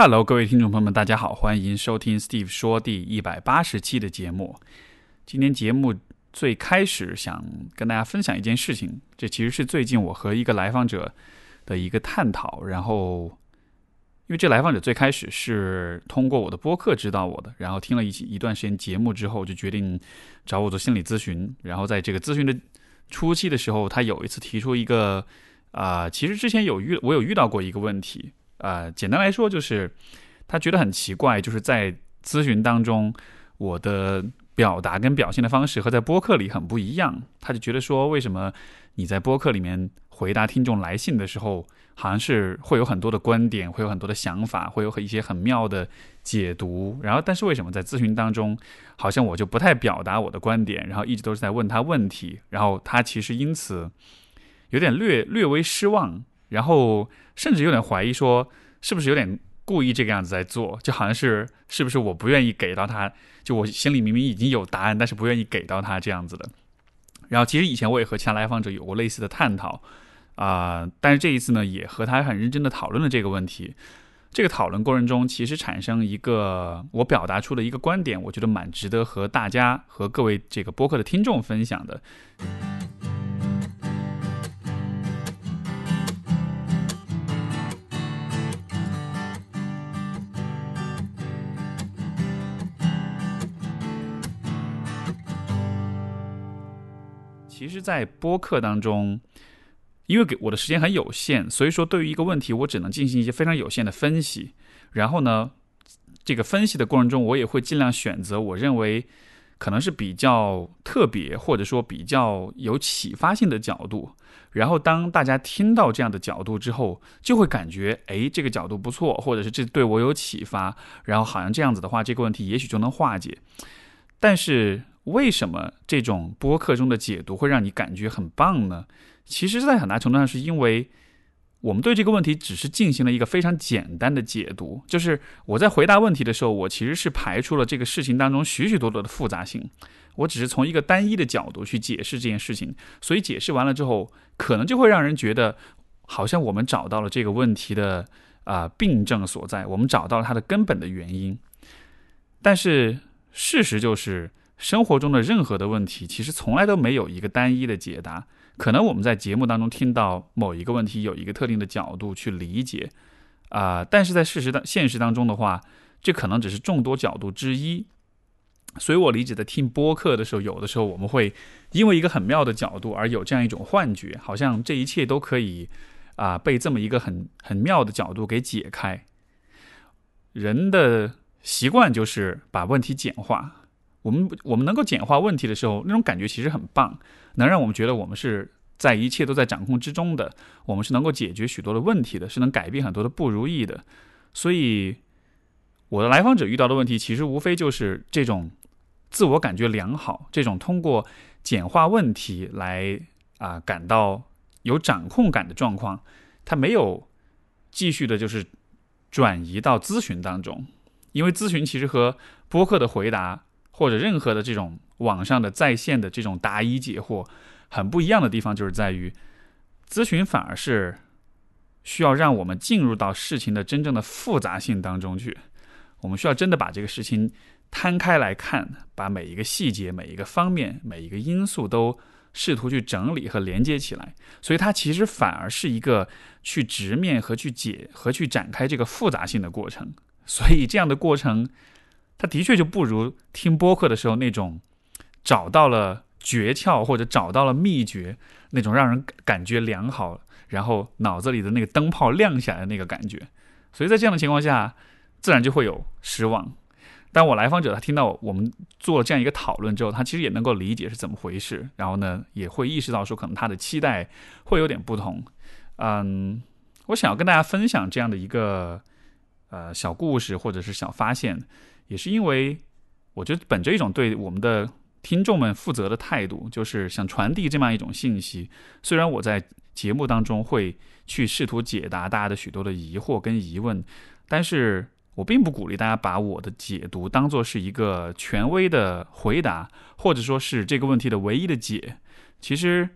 Hello，各位听众朋友们，大家好，欢迎收听 Steve 说第一百八十期的节目。今天节目最开始想跟大家分享一件事情，这其实是最近我和一个来访者的一个探讨。然后，因为这来访者最开始是通过我的播客知道我的，然后听了一一段时间节目之后，就决定找我做心理咨询。然后在这个咨询的初期的时候，他有一次提出一个啊，其实之前有遇我有遇到过一个问题。呃，简单来说就是，他觉得很奇怪，就是在咨询当中，我的表达跟表现的方式和在播客里很不一样。他就觉得说，为什么你在播客里面回答听众来信的时候，好像是会有很多的观点，会有很多的想法，会有一些很妙的解读。然后，但是为什么在咨询当中，好像我就不太表达我的观点，然后一直都是在问他问题，然后他其实因此有点略略微失望。然后甚至有点怀疑，说是不是有点故意这个样子在做，就好像是是不是我不愿意给到他，就我心里明明已经有答案，但是不愿意给到他这样子的。然后其实以前我也和其他来访者有过类似的探讨啊，但是这一次呢，也和他很认真的讨论了这个问题。这个讨论过程中，其实产生一个我表达出的一个观点，我觉得蛮值得和大家和各位这个播客的听众分享的。其实，在播客当中，因为给我的时间很有限，所以说对于一个问题，我只能进行一些非常有限的分析。然后呢，这个分析的过程中，我也会尽量选择我认为可能是比较特别，或者说比较有启发性的角度。然后，当大家听到这样的角度之后，就会感觉，哎，这个角度不错，或者是这对我有启发。然后，好像这样子的话，这个问题也许就能化解。但是。为什么这种播客中的解读会让你感觉很棒呢？其实，在很大程度上是因为我们对这个问题只是进行了一个非常简单的解读，就是我在回答问题的时候，我其实是排除了这个事情当中许许多多的复杂性，我只是从一个单一的角度去解释这件事情，所以解释完了之后，可能就会让人觉得好像我们找到了这个问题的啊病症所在，我们找到了它的根本的原因，但是事实就是。生活中的任何的问题，其实从来都没有一个单一的解答。可能我们在节目当中听到某一个问题，有一个特定的角度去理解，啊，但是在事实的现实当中的话，这可能只是众多角度之一。所以我理解，的听播客的时候，有的时候我们会因为一个很妙的角度而有这样一种幻觉，好像这一切都可以啊被这么一个很很妙的角度给解开。人的习惯就是把问题简化。我们我们能够简化问题的时候，那种感觉其实很棒，能让我们觉得我们是在一切都在掌控之中的，我们是能够解决许多的问题的，是能改变很多的不如意的。所以，我的来访者遇到的问题，其实无非就是这种自我感觉良好，这种通过简化问题来啊感到有掌控感的状况，他没有继续的就是转移到咨询当中，因为咨询其实和播客的回答。或者任何的这种网上的在线的这种答疑解惑，很不一样的地方就是在于，咨询反而是需要让我们进入到事情的真正的复杂性当中去，我们需要真的把这个事情摊开来看，把每一个细节、每一个方面、每一个因素都试图去整理和连接起来，所以它其实反而是一个去直面和去解和去展开这个复杂性的过程，所以这样的过程。他的确就不如听播客的时候那种找到了诀窍或者找到了秘诀那种让人感觉良好，然后脑子里的那个灯泡亮起来的那个感觉。所以在这样的情况下，自然就会有失望。但我来访者他听到我们做了这样一个讨论之后，他其实也能够理解是怎么回事，然后呢也会意识到说可能他的期待会有点不同。嗯，我想要跟大家分享这样的一个呃小故事或者是小发现。也是因为，我觉得本着一种对我们的听众们负责的态度，就是想传递这么样一种信息。虽然我在节目当中会去试图解答大家的许多的疑惑跟疑问，但是我并不鼓励大家把我的解读当做是一个权威的回答，或者说是这个问题的唯一的解。其实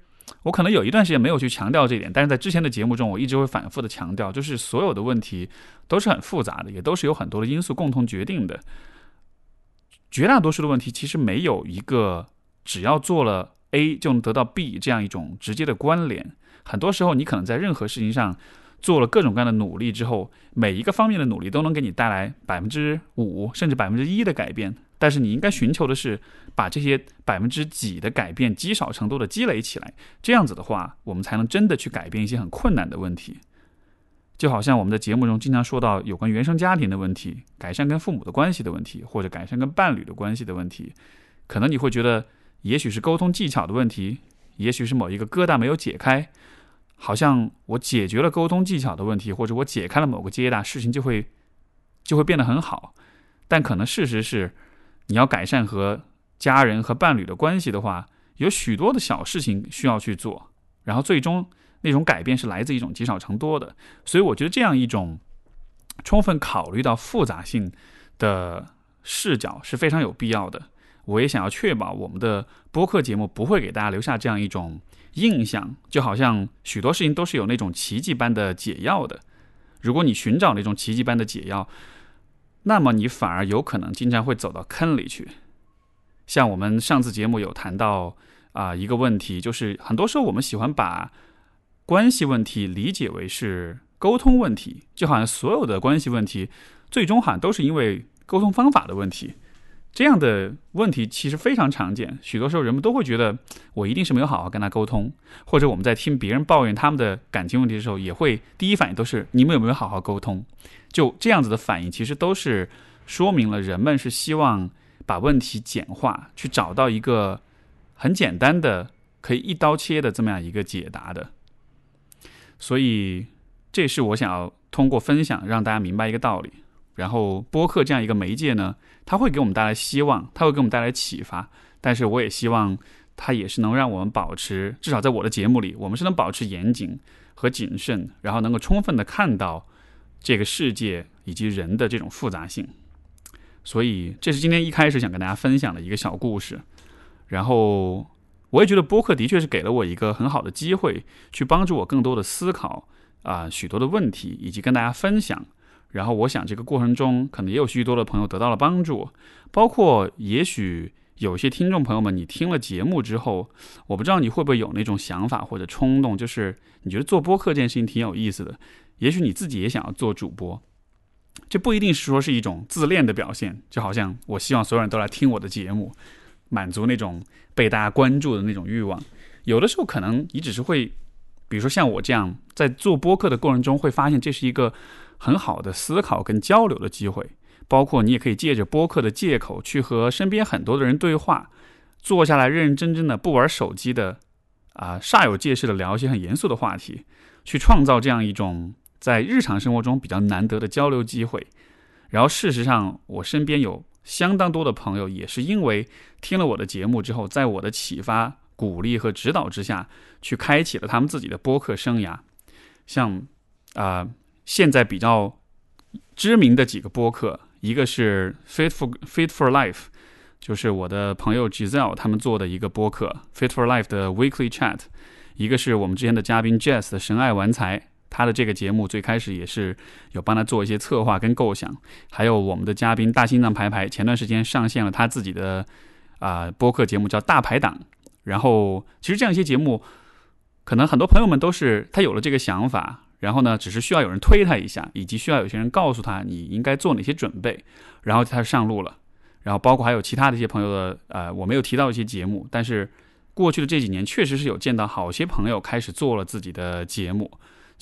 我可能有一段时间没有去强调这一点，但是在之前的节目中，我一直会反复的强调，就是所有的问题都是很复杂的，也都是有很多的因素共同决定的。绝大多数的问题其实没有一个只要做了 A 就能得到 B 这样一种直接的关联。很多时候，你可能在任何事情上做了各种各样的努力之后，每一个方面的努力都能给你带来百分之五甚至百分之一的改变。但是你应该寻求的是把这些百分之几的改变积少成多的积累起来，这样子的话，我们才能真的去改变一些很困难的问题。就好像我们的节目中经常说到有关原生家庭的问题、改善跟父母的关系的问题，或者改善跟伴侣的关系的问题，可能你会觉得也许是沟通技巧的问题，也许是某一个疙瘩没有解开，好像我解决了沟通技巧的问题，或者我解开了某个疙瘩，事情就会就会变得很好。但可能事实是。你要改善和家人和伴侣的关系的话，有许多的小事情需要去做，然后最终那种改变是来自一种积少成多的。所以我觉得这样一种充分考虑到复杂性的视角是非常有必要的。我也想要确保我们的播客节目不会给大家留下这样一种印象，就好像许多事情都是有那种奇迹般的解药的。如果你寻找那种奇迹般的解药，那么你反而有可能经常会走到坑里去。像我们上次节目有谈到啊一个问题，就是很多时候我们喜欢把关系问题理解为是沟通问题，就好像所有的关系问题最终好像都是因为沟通方法的问题。这样的问题其实非常常见，许多时候人们都会觉得我一定是没有好好跟他沟通，或者我们在听别人抱怨他们的感情问题的时候，也会第一反应都是你们有没有好好沟通？就这样子的反应，其实都是说明了人们是希望把问题简化，去找到一个很简单的可以一刀切的这么样一个解答的。所以，这是我想要通过分享让大家明白一个道理。然后，播客这样一个媒介呢，它会给我们带来希望，它会给我们带来启发。但是，我也希望它也是能让我们保持，至少在我的节目里，我们是能保持严谨和谨慎，然后能够充分的看到这个世界以及人的这种复杂性。所以，这是今天一开始想跟大家分享的一个小故事。然后，我也觉得播客的确是给了我一个很好的机会，去帮助我更多的思考啊许多的问题，以及跟大家分享。然后我想，这个过程中可能也有许多的朋友得到了帮助，包括也许有些听众朋友们，你听了节目之后，我不知道你会不会有那种想法或者冲动，就是你觉得做播客这件事情挺有意思的，也许你自己也想要做主播，这不一定是说是一种自恋的表现，就好像我希望所有人都来听我的节目，满足那种被大家关注的那种欲望，有的时候可能你只是会，比如说像我这样，在做播客的过程中会发现这是一个。很好的思考跟交流的机会，包括你也可以借着播客的借口去和身边很多的人对话，坐下来认认真真的不玩手机的，啊煞有介事的聊一些很严肃的话题，去创造这样一种在日常生活中比较难得的交流机会。然后事实上，我身边有相当多的朋友也是因为听了我的节目之后，在我的启发、鼓励和指导之下，去开启了他们自己的播客生涯，像啊。现在比较知名的几个播客，一个是 Fit for Fit for Life，就是我的朋友 Giselle 他们做的一个播客 Fit for Life 的 Weekly Chat，一个是我们之前的嘉宾 Jess 的神爱玩财，他的这个节目最开始也是有帮他做一些策划跟构想，还有我们的嘉宾大心脏排排，前段时间上线了他自己的啊播客节目叫大排档，然后其实这样一些节目，可能很多朋友们都是他有了这个想法。然后呢，只是需要有人推他一下，以及需要有些人告诉他你应该做哪些准备，然后他上路了。然后包括还有其他的一些朋友的，呃，我没有提到一些节目，但是过去的这几年确实是有见到好些朋友开始做了自己的节目。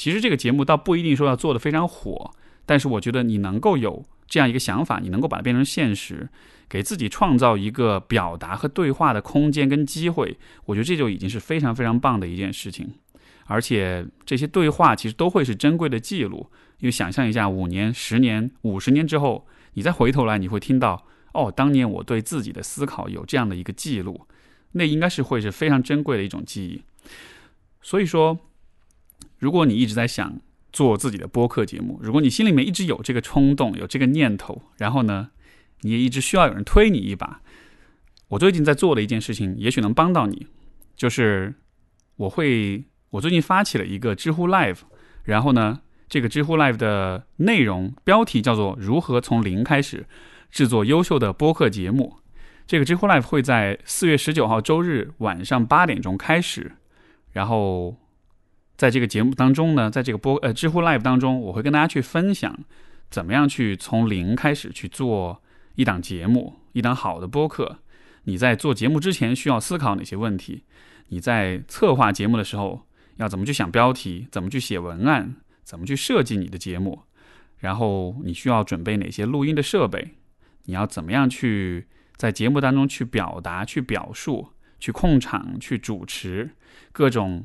其实这个节目倒不一定说要做的非常火，但是我觉得你能够有这样一个想法，你能够把它变成现实，给自己创造一个表达和对话的空间跟机会，我觉得这就已经是非常非常棒的一件事情。而且这些对话其实都会是珍贵的记录，因为想象一下，五年、十年、五十年之后，你再回头来，你会听到，哦，当年我对自己的思考有这样的一个记录，那应该是会是非常珍贵的一种记忆。所以说，如果你一直在想做自己的播客节目，如果你心里面一直有这个冲动、有这个念头，然后呢，你也一直需要有人推你一把，我最近在做的一件事情，也许能帮到你，就是。我会我最近发起了一个知乎 Live，然后呢，这个知乎 Live 的内容标题叫做“如何从零开始制作优秀的播客节目”。这个知乎 Live 会在四月十九号周日晚上八点钟开始，然后在这个节目当中呢，在这个播呃知乎 Live 当中，我会跟大家去分享怎么样去从零开始去做一档节目，一档好的播客。你在做节目之前需要思考哪些问题？你在策划节目的时候要怎么去想标题？怎么去写文案？怎么去设计你的节目？然后你需要准备哪些录音的设备？你要怎么样去？在节目当中去表达、去表述、去控场、去主持各种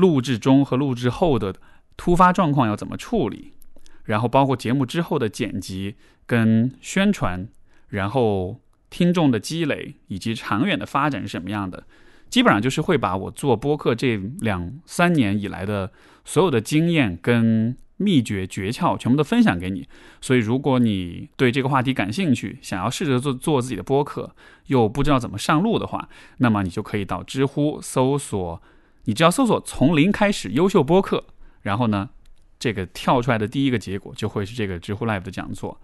录制中和录制后的突发状况要怎么处理，然后包括节目之后的剪辑跟宣传，然后听众的积累以及长远的发展是什么样的，基本上就是会把我做播客这两三年以来的所有的经验跟。秘诀诀窍全部都分享给你，所以如果你对这个话题感兴趣，想要试着做做自己的播客，又不知道怎么上路的话，那么你就可以到知乎搜索，你只要搜索“从零开始优秀播客”，然后呢，这个跳出来的第一个结果就会是这个知乎 Live 的讲座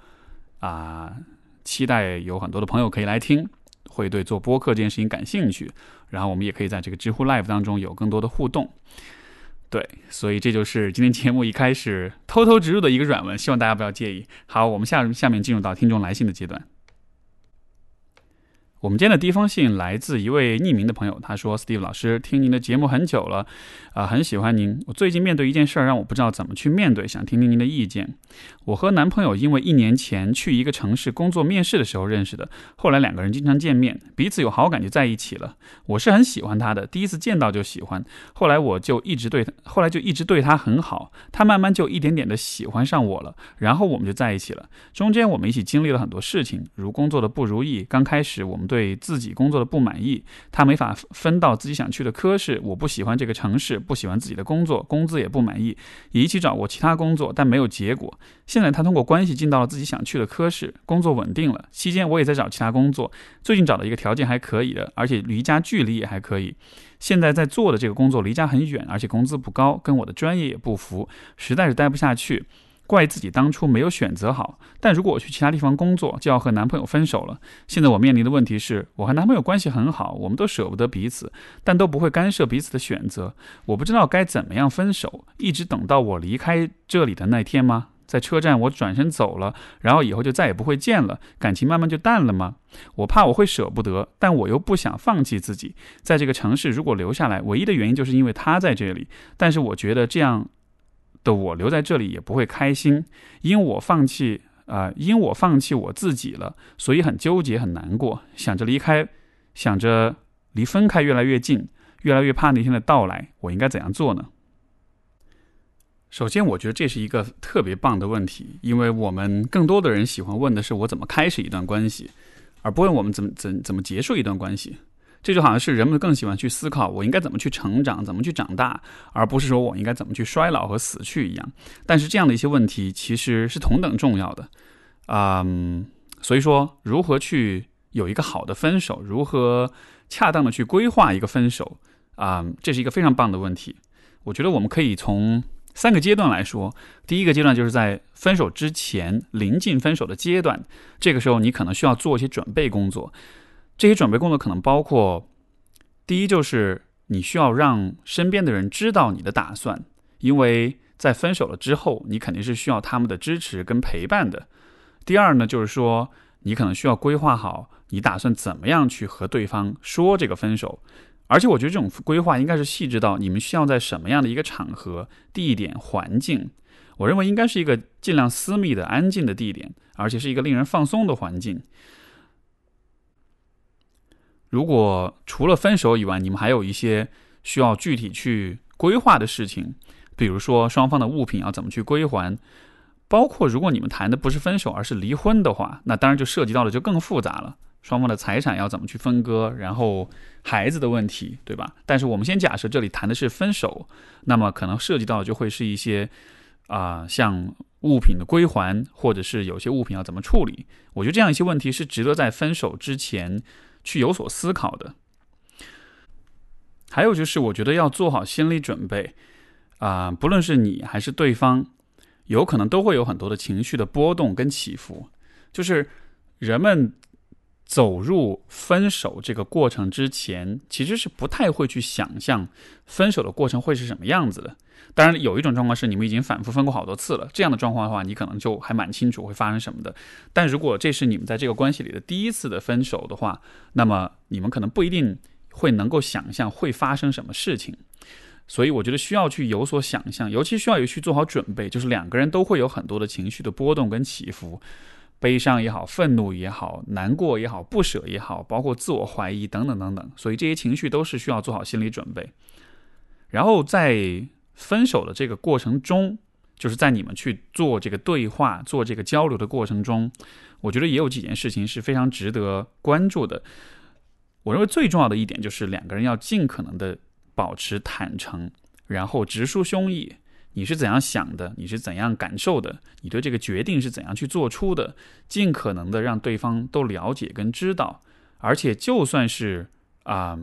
啊，期待有很多的朋友可以来听，会对做播客这件事情感兴趣，然后我们也可以在这个知乎 Live 当中有更多的互动。对，所以这就是今天节目一开始偷偷植入的一个软文，希望大家不要介意。好，我们下下面进入到听众来信的阶段。我们今天的第一封信来自一位匿名的朋友，他说：“Steve 老师，听您的节目很久了，啊，很喜欢您。我最近面对一件事儿，让我不知道怎么去面对，想听听您的意见。我和男朋友因为一年前去一个城市工作面试的时候认识的，后来两个人经常见面，彼此有好感就在一起了。我是很喜欢他的，第一次见到就喜欢，后来我就一直对他，后来就一直对他很好，他慢慢就一点点的喜欢上我了，然后我们就在一起了。中间我们一起经历了很多事情，如工作的不如意，刚开始我们对。”自己工作的不满意，他没法分到自己想去的科室。我不喜欢这个城市，不喜欢自己的工作，工资也不满意，也一起找过其他工作，但没有结果。现在他通过关系进到了自己想去的科室，工作稳定了。期间我也在找其他工作，最近找到一个条件还可以的，而且离家距离也还可以。现在在做的这个工作离家很远，而且工资不高，跟我的专业也不符，实在是待不下去。怪自己当初没有选择好，但如果我去其他地方工作，就要和男朋友分手了。现在我面临的问题是，我和男朋友关系很好，我们都舍不得彼此，但都不会干涉彼此的选择。我不知道该怎么样分手，一直等到我离开这里的那天吗？在车站我转身走了，然后以后就再也不会见了，感情慢慢就淡了吗？我怕我会舍不得，但我又不想放弃自己。在这个城市，如果留下来，唯一的原因就是因为他在这里。但是我觉得这样。的我留在这里也不会开心，因我放弃啊，因我放弃我自己了，所以很纠结很难过，想着离开，想着离分开越来越近，越来越怕那天的到来，我应该怎样做呢？首先，我觉得这是一个特别棒的问题，因为我们更多的人喜欢问的是我怎么开始一段关系，而不问我们怎么怎怎么结束一段关系。这就好像是人们更喜欢去思考我应该怎么去成长，怎么去长大，而不是说我应该怎么去衰老和死去一样。但是这样的一些问题其实是同等重要的，嗯，所以说如何去有一个好的分手，如何恰当的去规划一个分手，啊，这是一个非常棒的问题。我觉得我们可以从三个阶段来说。第一个阶段就是在分手之前，临近分手的阶段，这个时候你可能需要做一些准备工作。这些准备工作可能包括：第一，就是你需要让身边的人知道你的打算，因为在分手了之后，你肯定是需要他们的支持跟陪伴的；第二呢，就是说你可能需要规划好你打算怎么样去和对方说这个分手，而且我觉得这种规划应该是细致到你们需要在什么样的一个场合、地点、环境，我认为应该是一个尽量私密的、安静的地点，而且是一个令人放松的环境。如果除了分手以外，你们还有一些需要具体去规划的事情，比如说双方的物品要怎么去归还，包括如果你们谈的不是分手而是离婚的话，那当然就涉及到的就更复杂了。双方的财产要怎么去分割，然后孩子的问题，对吧？但是我们先假设这里谈的是分手，那么可能涉及到就会是一些啊，像物品的归还，或者是有些物品要怎么处理。我觉得这样一些问题是值得在分手之前。去有所思考的。还有就是，我觉得要做好心理准备啊，不论是你还是对方，有可能都会有很多的情绪的波动跟起伏。就是人们走入分手这个过程之前，其实是不太会去想象分手的过程会是什么样子的。当然，有一种状况是你们已经反复分过好多次了，这样的状况的话，你可能就还蛮清楚会发生什么的。但如果这是你们在这个关系里的第一次的分手的话，那么你们可能不一定会能够想象会发生什么事情。所以，我觉得需要去有所想象，尤其需要有去做好准备，就是两个人都会有很多的情绪的波动跟起伏，悲伤也好，愤怒也好，难过也好，不舍也好，包括自我怀疑等等等等。所以这些情绪都是需要做好心理准备，然后在。分手的这个过程中，就是在你们去做这个对话、做这个交流的过程中，我觉得也有几件事情是非常值得关注的。我认为最重要的一点就是两个人要尽可能的保持坦诚，然后直抒胸臆，你是怎样想的，你是怎样感受的，你对这个决定是怎样去做出的，尽可能的让对方都了解跟知道。而且就算是啊。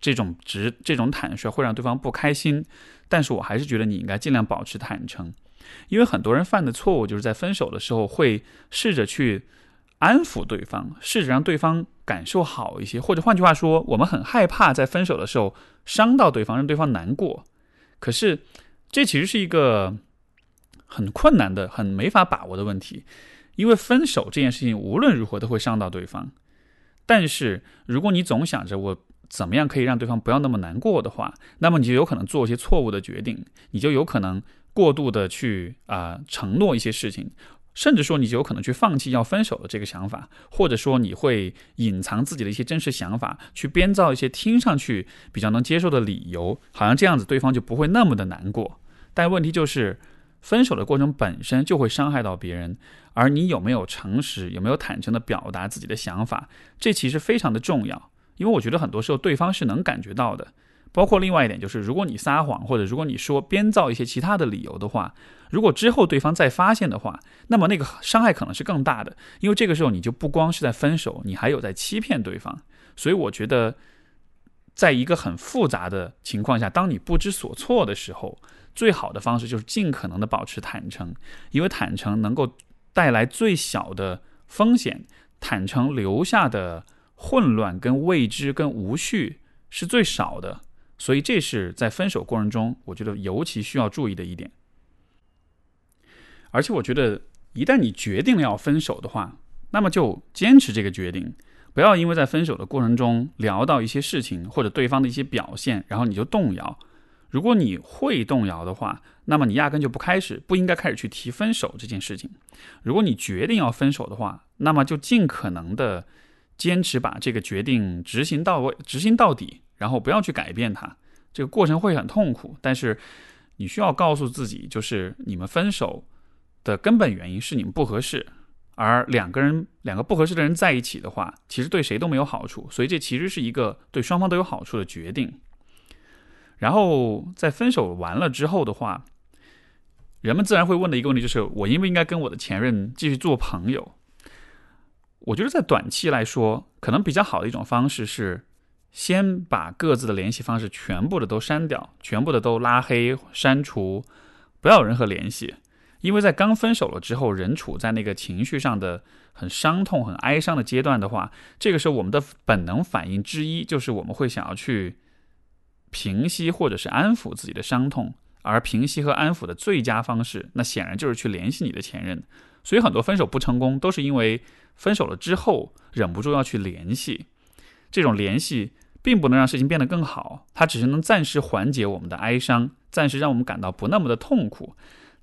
这种直这种坦率会让对方不开心，但是我还是觉得你应该尽量保持坦诚，因为很多人犯的错误就是在分手的时候会试着去安抚对方，试着让对方感受好一些，或者换句话说，我们很害怕在分手的时候伤到对方，让对方难过。可是这其实是一个很困难的、很没法把握的问题，因为分手这件事情无论如何都会伤到对方。但是如果你总想着我。怎么样可以让对方不要那么难过的话，那么你就有可能做一些错误的决定，你就有可能过度的去啊承诺一些事情，甚至说你就有可能去放弃要分手的这个想法，或者说你会隐藏自己的一些真实想法，去编造一些听上去比较能接受的理由，好像这样子对方就不会那么的难过。但问题就是，分手的过程本身就会伤害到别人，而你有没有诚实，有没有坦诚的表达自己的想法，这其实非常的重要。因为我觉得很多时候对方是能感觉到的，包括另外一点就是，如果你撒谎或者如果你说编造一些其他的理由的话，如果之后对方再发现的话，那么那个伤害可能是更大的。因为这个时候你就不光是在分手，你还有在欺骗对方。所以我觉得，在一个很复杂的情况下，当你不知所措的时候，最好的方式就是尽可能的保持坦诚，因为坦诚能够带来最小的风险，坦诚留下的。混乱、跟未知、跟无序是最少的，所以这是在分手过程中，我觉得尤其需要注意的一点。而且，我觉得一旦你决定了要分手的话，那么就坚持这个决定，不要因为在分手的过程中聊到一些事情或者对方的一些表现，然后你就动摇。如果你会动摇的话，那么你压根就不开始，不应该开始去提分手这件事情。如果你决定要分手的话，那么就尽可能的。坚持把这个决定执行到位，执行到底，然后不要去改变它。这个过程会很痛苦，但是你需要告诉自己，就是你们分手的根本原因是你们不合适，而两个人两个不合适的人在一起的话，其实对谁都没有好处。所以这其实是一个对双方都有好处的决定。然后在分手完了之后的话，人们自然会问的一个问题就是：我应不应该跟我的前任继续做朋友？我觉得在短期来说，可能比较好的一种方式是，先把各自的联系方式全部的都删掉，全部的都拉黑、删除，不要有任何联系。因为在刚分手了之后，人处在那个情绪上的很伤痛、很哀伤的阶段的话，这个时候我们的本能反应之一就是我们会想要去平息或者是安抚自己的伤痛，而平息和安抚的最佳方式，那显然就是去联系你的前任。所以很多分手不成功，都是因为。分手了之后，忍不住要去联系，这种联系并不能让事情变得更好，它只是能暂时缓解我们的哀伤，暂时让我们感到不那么的痛苦。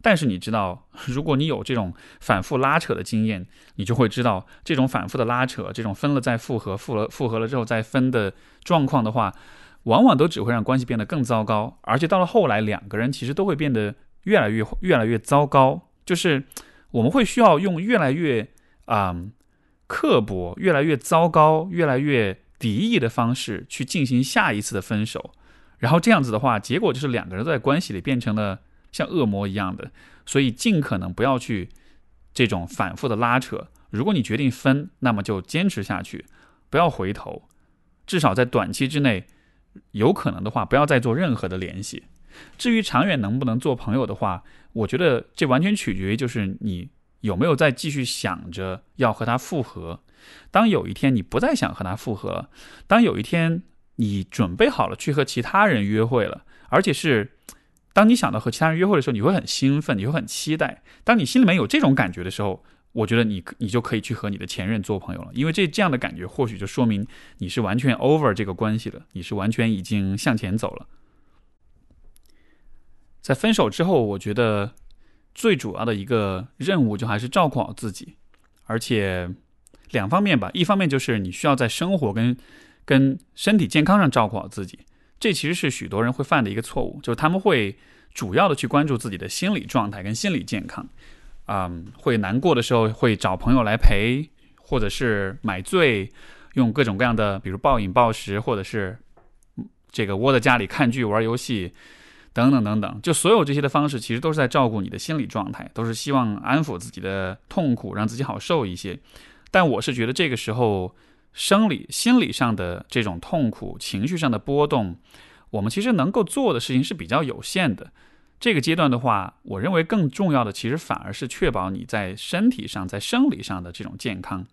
但是你知道，如果你有这种反复拉扯的经验，你就会知道，这种反复的拉扯，这种分了再复合，复了复合了之后再分的状况的话，往往都只会让关系变得更糟糕，而且到了后来，两个人其实都会变得越来越越来越糟糕。就是我们会需要用越来越啊。刻薄、越来越糟糕、越来越敌意的方式去进行下一次的分手，然后这样子的话，结果就是两个人在关系里变成了像恶魔一样的。所以尽可能不要去这种反复的拉扯。如果你决定分，那么就坚持下去，不要回头。至少在短期之内，有可能的话，不要再做任何的联系。至于长远能不能做朋友的话，我觉得这完全取决于就是你有没有再继续想着要和他复合。当有一天你不再想和他复合了，当有一天你准备好了去和其他人约会了，而且是当你想到和其他人约会的时候，你会很兴奋，你会很期待。当你心里面有这种感觉的时候，我觉得你你就可以去和你的前任做朋友了，因为这这样的感觉或许就说明你是完全 over 这个关系了，你是完全已经向前走了。在分手之后，我觉得最主要的一个任务就还是照顾好自己，而且两方面吧，一方面就是你需要在生活跟跟身体健康上照顾好自己，这其实是许多人会犯的一个错误，就是他们会主要的去关注自己的心理状态跟心理健康。嗯，会难过的时候会找朋友来陪，或者是买醉，用各种各样的，比如暴饮暴食，或者是这个窝在家里看剧、玩游戏，等等等等。就所有这些的方式，其实都是在照顾你的心理状态，都是希望安抚自己的痛苦，让自己好受一些。但我是觉得这个时候，生理、心理上的这种痛苦、情绪上的波动，我们其实能够做的事情是比较有限的。这个阶段的话，我认为更重要的其实反而是确保你在身体上、在生理上的这种健康。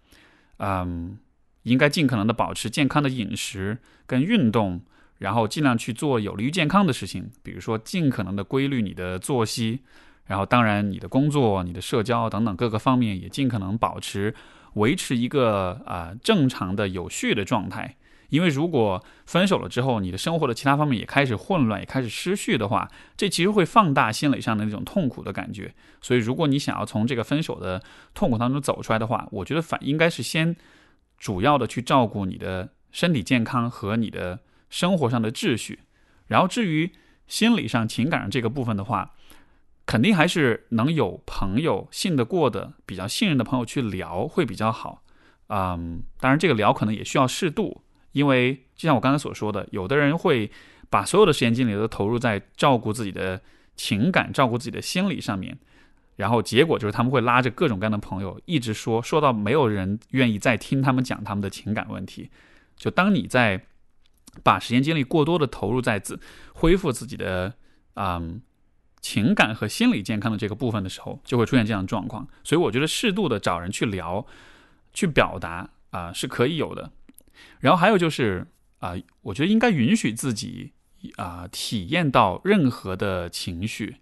嗯，应该尽可能的保持健康的饮食跟运动，然后尽量去做有利于健康的事情，比如说尽可能的规律你的作息，然后当然你的工作、你的社交等等各个方面也尽可能保持维持一个啊正常的有序的状态。因为如果分手了之后，你的生活的其他方面也开始混乱，也开始失序的话，这其实会放大心理上的那种痛苦的感觉。所以，如果你想要从这个分手的痛苦当中走出来的话，我觉得反应该是先主要的去照顾你的身体健康和你的生活上的秩序。然后，至于心理上、情感上这个部分的话，肯定还是能有朋友信得过的、比较信任的朋友去聊会比较好。嗯，当然，这个聊可能也需要适度。因为就像我刚才所说的，有的人会把所有的时间精力都投入在照顾自己的情感、照顾自己的心理上面，然后结果就是他们会拉着各种各样的朋友一直说，说到没有人愿意再听他们讲他们的情感问题。就当你在把时间精力过多的投入在自恢复自己的嗯情感和心理健康的这个部分的时候，就会出现这样的状况。所以我觉得适度的找人去聊、去表达啊是可以有的。然后还有就是啊，我觉得应该允许自己啊体验到任何的情绪，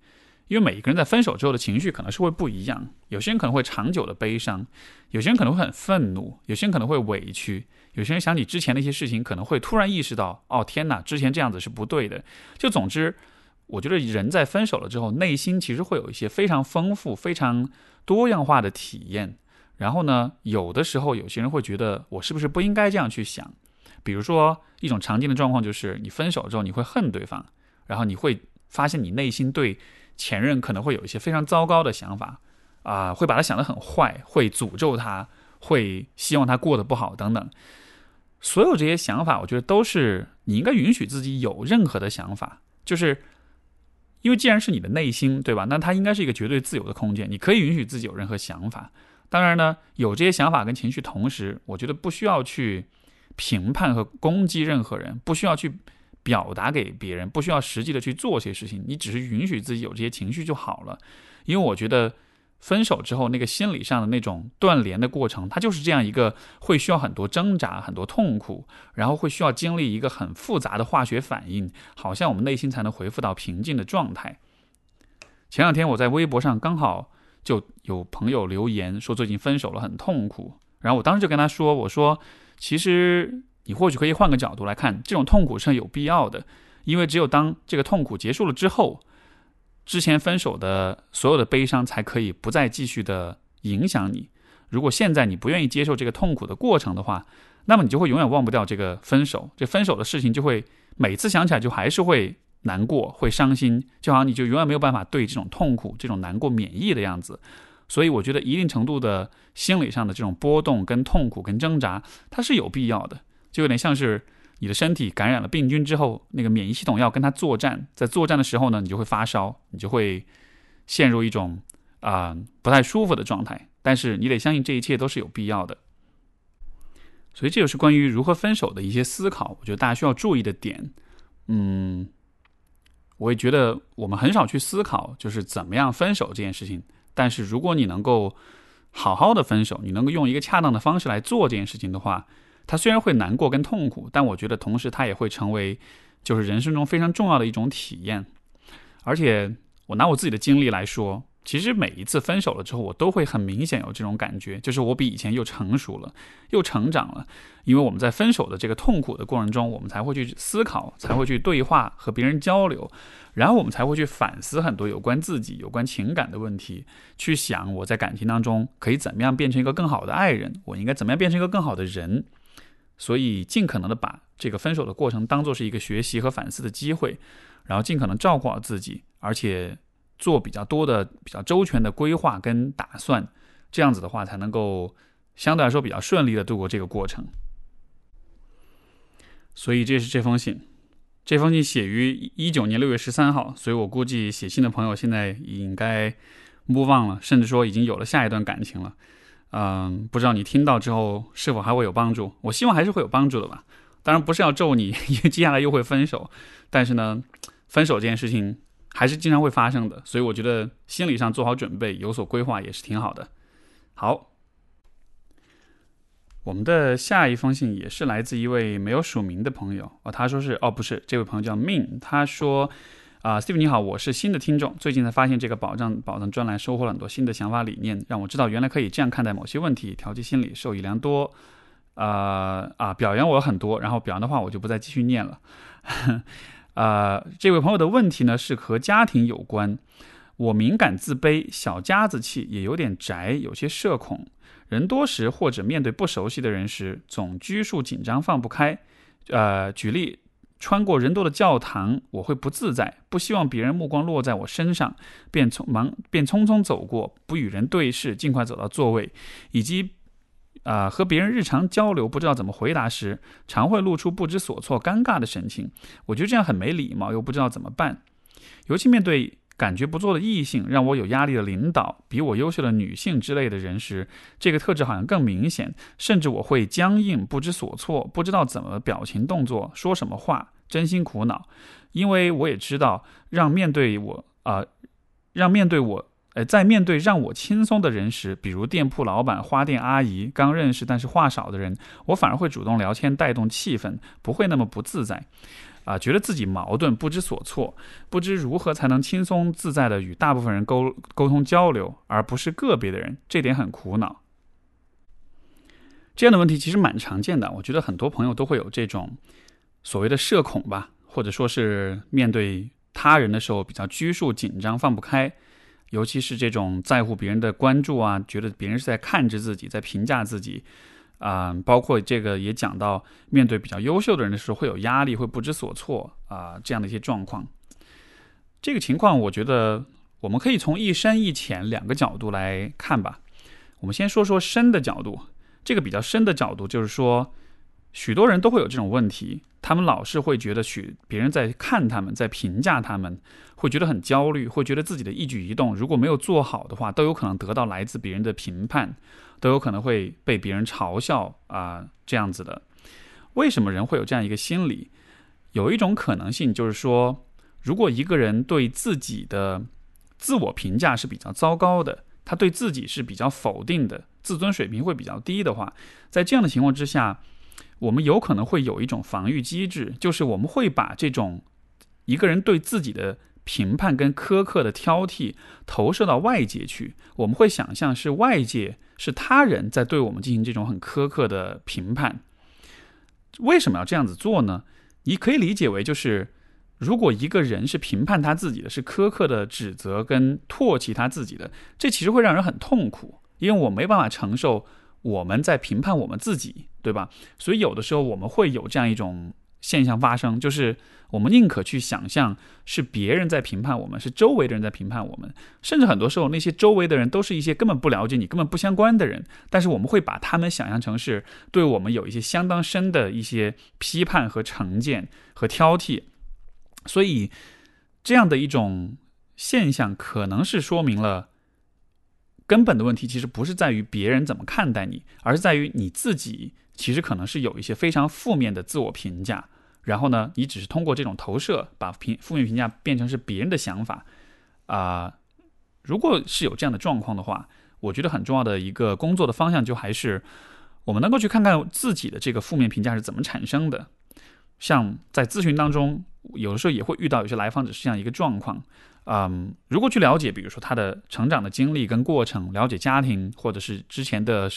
因为每一个人在分手之后的情绪可能是会不一样。有些人可能会长久的悲伤，有些人可能会很愤怒，有些人可能会委屈，有些人想起之前的一些事情，可能会突然意识到，哦天哪，之前这样子是不对的。就总之，我觉得人在分手了之后，内心其实会有一些非常丰富、非常多样化的体验。然后呢，有的时候有些人会觉得我是不是不应该这样去想？比如说一种常见的状况就是你分手之后你会恨对方，然后你会发现你内心对前任可能会有一些非常糟糕的想法啊，会把他想得很坏，会诅咒他，会希望他过得不好等等。所有这些想法，我觉得都是你应该允许自己有任何的想法，就是因为既然是你的内心，对吧？那它应该是一个绝对自由的空间，你可以允许自己有任何想法。当然呢，有这些想法跟情绪，同时我觉得不需要去评判和攻击任何人，不需要去表达给别人，不需要实际的去做些事情，你只是允许自己有这些情绪就好了。因为我觉得分手之后那个心理上的那种断联的过程，它就是这样一个会需要很多挣扎、很多痛苦，然后会需要经历一个很复杂的化学反应，好像我们内心才能恢复到平静的状态。前两天我在微博上刚好。就有朋友留言说最近分手了很痛苦，然后我当时就跟他说：“我说其实你或许可以换个角度来看，这种痛苦是有必要的，因为只有当这个痛苦结束了之后，之前分手的所有的悲伤才可以不再继续的影响你。如果现在你不愿意接受这个痛苦的过程的话，那么你就会永远忘不掉这个分手，这分手的事情就会每次想起来就还是会。”难过会伤心，就好像你就永远没有办法对这种痛苦、这种难过免疫的样子。所以我觉得一定程度的心理上的这种波动、跟痛苦、跟挣扎，它是有必要的。就有点像是你的身体感染了病菌之后，那个免疫系统要跟它作战，在作战的时候呢，你就会发烧，你就会陷入一种啊不太舒服的状态。但是你得相信这一切都是有必要的。所以这就是关于如何分手的一些思考，我觉得大家需要注意的点。嗯，我也觉得我们很少去思考，就是怎么样分手这件事情。但是如果你能够好好的分手，你能够用一个恰当的方式来做这件事情的话，他虽然会难过跟痛苦，但我觉得同时他也会成为就是人生中非常重要的一种体验。而且我拿我自己的经历来说。其实每一次分手了之后，我都会很明显有这种感觉，就是我比以前又成熟了，又成长了。因为我们在分手的这个痛苦的过程中，我们才会去思考，才会去对话和别人交流，然后我们才会去反思很多有关自己、有关情感的问题，去想我在感情当中可以怎么样变成一个更好的爱人，我应该怎么样变成一个更好的人。所以，尽可能的把这个分手的过程当做是一个学习和反思的机会，然后尽可能照顾好自己，而且。做比较多的、比较周全的规划跟打算，这样子的话才能够相对来说比较顺利的度过这个过程。所以这是这封信，这封信写于一九年六月十三号，所以我估计写信的朋友现在应该 move on 了，甚至说已经有了下一段感情了。嗯，不知道你听到之后是否还会有帮助？我希望还是会有帮助的吧。当然不是要咒你，因 为接下来又会分手。但是呢，分手这件事情。还是经常会发生的，所以我觉得心理上做好准备、有所规划也是挺好的。好，我们的下一封信也是来自一位没有署名的朋友哦，他说是哦，不是，这位朋友叫 Min，他说啊，Steve 你好，我是新的听众，最近才发现这个保障保障专栏，收获了很多新的想法理念，让我知道原来可以这样看待某些问题，调剂心理，受益良多。呃啊，表扬我很多，然后表扬的话我就不再继续念了。呃，这位朋友的问题呢是和家庭有关。我敏感自卑，小家子气，也有点宅，有些社恐。人多时或者面对不熟悉的人时，总拘束紧张，放不开。呃，举例，穿过人多的教堂，我会不自在，不希望别人目光落在我身上，便匆忙便匆匆走过，不与人对视，尽快走到座位，以及。啊，和别人日常交流不知道怎么回答时，常会露出不知所措、尴尬的神情。我觉得这样很没礼貌，又不知道怎么办。尤其面对感觉不错的异性、让我有压力的领导、比我优秀的女性之类的人时，这个特质好像更明显。甚至我会僵硬、不知所措，不知道怎么表情、动作、说什么话，真心苦恼。因为我也知道，让面对我啊，让面对我。呃，在面对让我轻松的人时，比如店铺老板、花店阿姨、刚认识但是话少的人，我反而会主动聊天，带动气氛，不会那么不自在，啊，觉得自己矛盾，不知所措，不知如何才能轻松自在的与大部分人沟沟通交流，而不是个别的人，这点很苦恼。这样的问题其实蛮常见的，我觉得很多朋友都会有这种所谓的社恐吧，或者说是面对他人的时候比较拘束、紧张、放不开。尤其是这种在乎别人的关注啊，觉得别人是在看着自己，在评价自己，啊，包括这个也讲到，面对比较优秀的人的时候会有压力，会不知所措啊，这样的一些状况。这个情况，我觉得我们可以从一深一浅两个角度来看吧。我们先说说深的角度，这个比较深的角度就是说。许多人都会有这种问题，他们老是会觉得许别人在看他们，在评价他们，会觉得很焦虑，会觉得自己的一举一动如果没有做好的话，都有可能得到来自别人的评判，都有可能会被别人嘲笑啊这样子的。为什么人会有这样一个心理？有一种可能性就是说，如果一个人对自己的自我评价是比较糟糕的，他对自己是比较否定的，自尊水平会比较低的话，在这样的情况之下。我们有可能会有一种防御机制，就是我们会把这种一个人对自己的评判跟苛刻的挑剔投射到外界去。我们会想象是外界是他人在对我们进行这种很苛刻的评判。为什么要这样子做呢？你可以理解为就是，如果一个人是评判他自己的是苛刻的指责跟唾弃他自己的，这其实会让人很痛苦，因为我没办法承受。我们在评判我们自己，对吧？所以有的时候我们会有这样一种现象发生，就是我们宁可去想象是别人在评判我们，是周围的人在评判我们，甚至很多时候那些周围的人都是一些根本不了解你、根本不相关的人，但是我们会把他们想象成是对我们有一些相当深的一些批判和成见和挑剔，所以这样的一种现象可能是说明了。根本的问题其实不是在于别人怎么看待你，而是在于你自己其实可能是有一些非常负面的自我评价，然后呢，你只是通过这种投射，把评负面评价变成是别人的想法啊。如果是有这样的状况的话，我觉得很重要的一个工作的方向就还是我们能够去看看自己的这个负面评价是怎么产生的。像在咨询当中，有的时候也会遇到有些来访者是这样一个状况，嗯，如果去了解，比如说他的成长的经历跟过程，了解家庭或者是之前的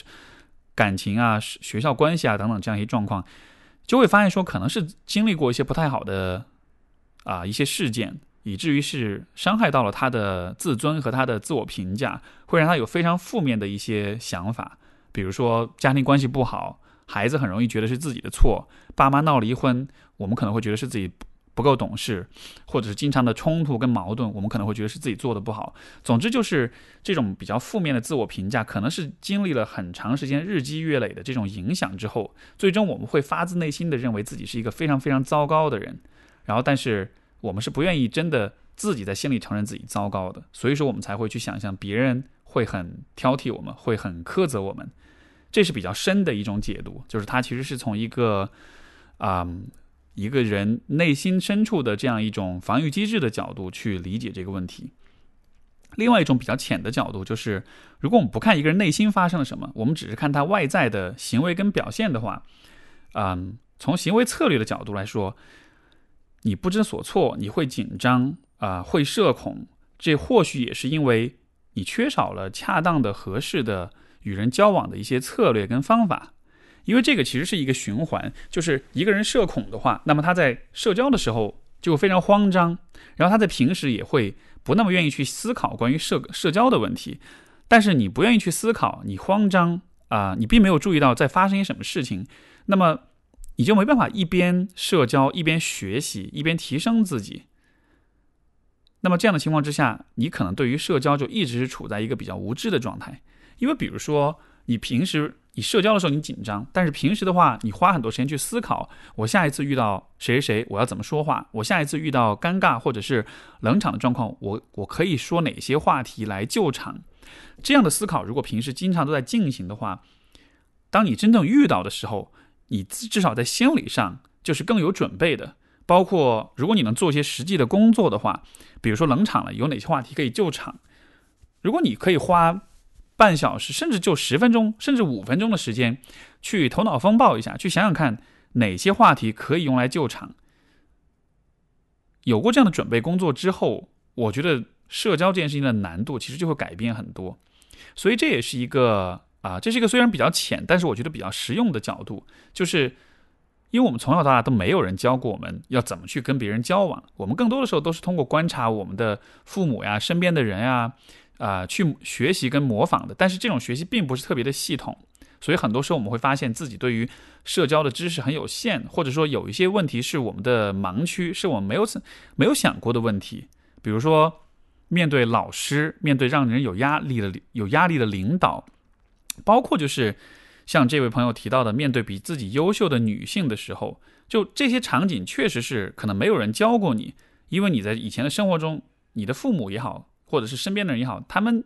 感情啊、学校关系啊等等这样一些状况，就会发现说可能是经历过一些不太好的啊一些事件。以至于是伤害到了他的自尊和他的自我评价，会让他有非常负面的一些想法，比如说家庭关系不好，孩子很容易觉得是自己的错，爸妈闹离婚，我们可能会觉得是自己不够懂事，或者是经常的冲突跟矛盾，我们可能会觉得是自己做的不好。总之就是这种比较负面的自我评价，可能是经历了很长时间日积月累的这种影响之后，最终我们会发自内心的认为自己是一个非常非常糟糕的人，然后但是。我们是不愿意真的自己在心里承认自己糟糕的，所以说我们才会去想象别人会很挑剔我们，会很苛责我们，这是比较深的一种解读，就是他其实是从一个啊一个人内心深处的这样一种防御机制的角度去理解这个问题。另外一种比较浅的角度就是，如果我们不看一个人内心发生了什么，我们只是看他外在的行为跟表现的话，嗯，从行为策略的角度来说。你不知所措，你会紧张啊，会社恐，这或许也是因为你缺少了恰当的、合适的与人交往的一些策略跟方法。因为这个其实是一个循环，就是一个人社恐的话，那么他在社交的时候就非常慌张，然后他在平时也会不那么愿意去思考关于社社交的问题。但是你不愿意去思考，你慌张啊，你并没有注意到在发生些什么事情，那么。你就没办法一边社交一边学习一边提升自己。那么这样的情况之下，你可能对于社交就一直是处在一个比较无知的状态。因为比如说，你平时你社交的时候你紧张，但是平时的话，你花很多时间去思考，我下一次遇到谁谁，我要怎么说话？我下一次遇到尴尬或者是冷场的状况，我我可以说哪些话题来救场？这样的思考，如果平时经常都在进行的话，当你真正遇到的时候，你至少在心理上就是更有准备的，包括如果你能做一些实际的工作的话，比如说冷场了，有哪些话题可以救场？如果你可以花半小时，甚至就十分钟，甚至五分钟的时间，去头脑风暴一下，去想想看哪些话题可以用来救场。有过这样的准备工作之后，我觉得社交这件事情的难度其实就会改变很多，所以这也是一个。啊，这是一个虽然比较浅，但是我觉得比较实用的角度，就是因为我们从小到大都没有人教过我们要怎么去跟别人交往，我们更多的时候都是通过观察我们的父母呀、身边的人呀，啊，去学习跟模仿的。但是这种学习并不是特别的系统，所以很多时候我们会发现自己对于社交的知识很有限，或者说有一些问题是我们的盲区，是我们没有没有想过的问题。比如说，面对老师，面对让人有压力的有压力的领导。包括就是像这位朋友提到的，面对比自己优秀的女性的时候，就这些场景确实是可能没有人教过你，因为你在以前的生活中，你的父母也好，或者是身边的人也好，他们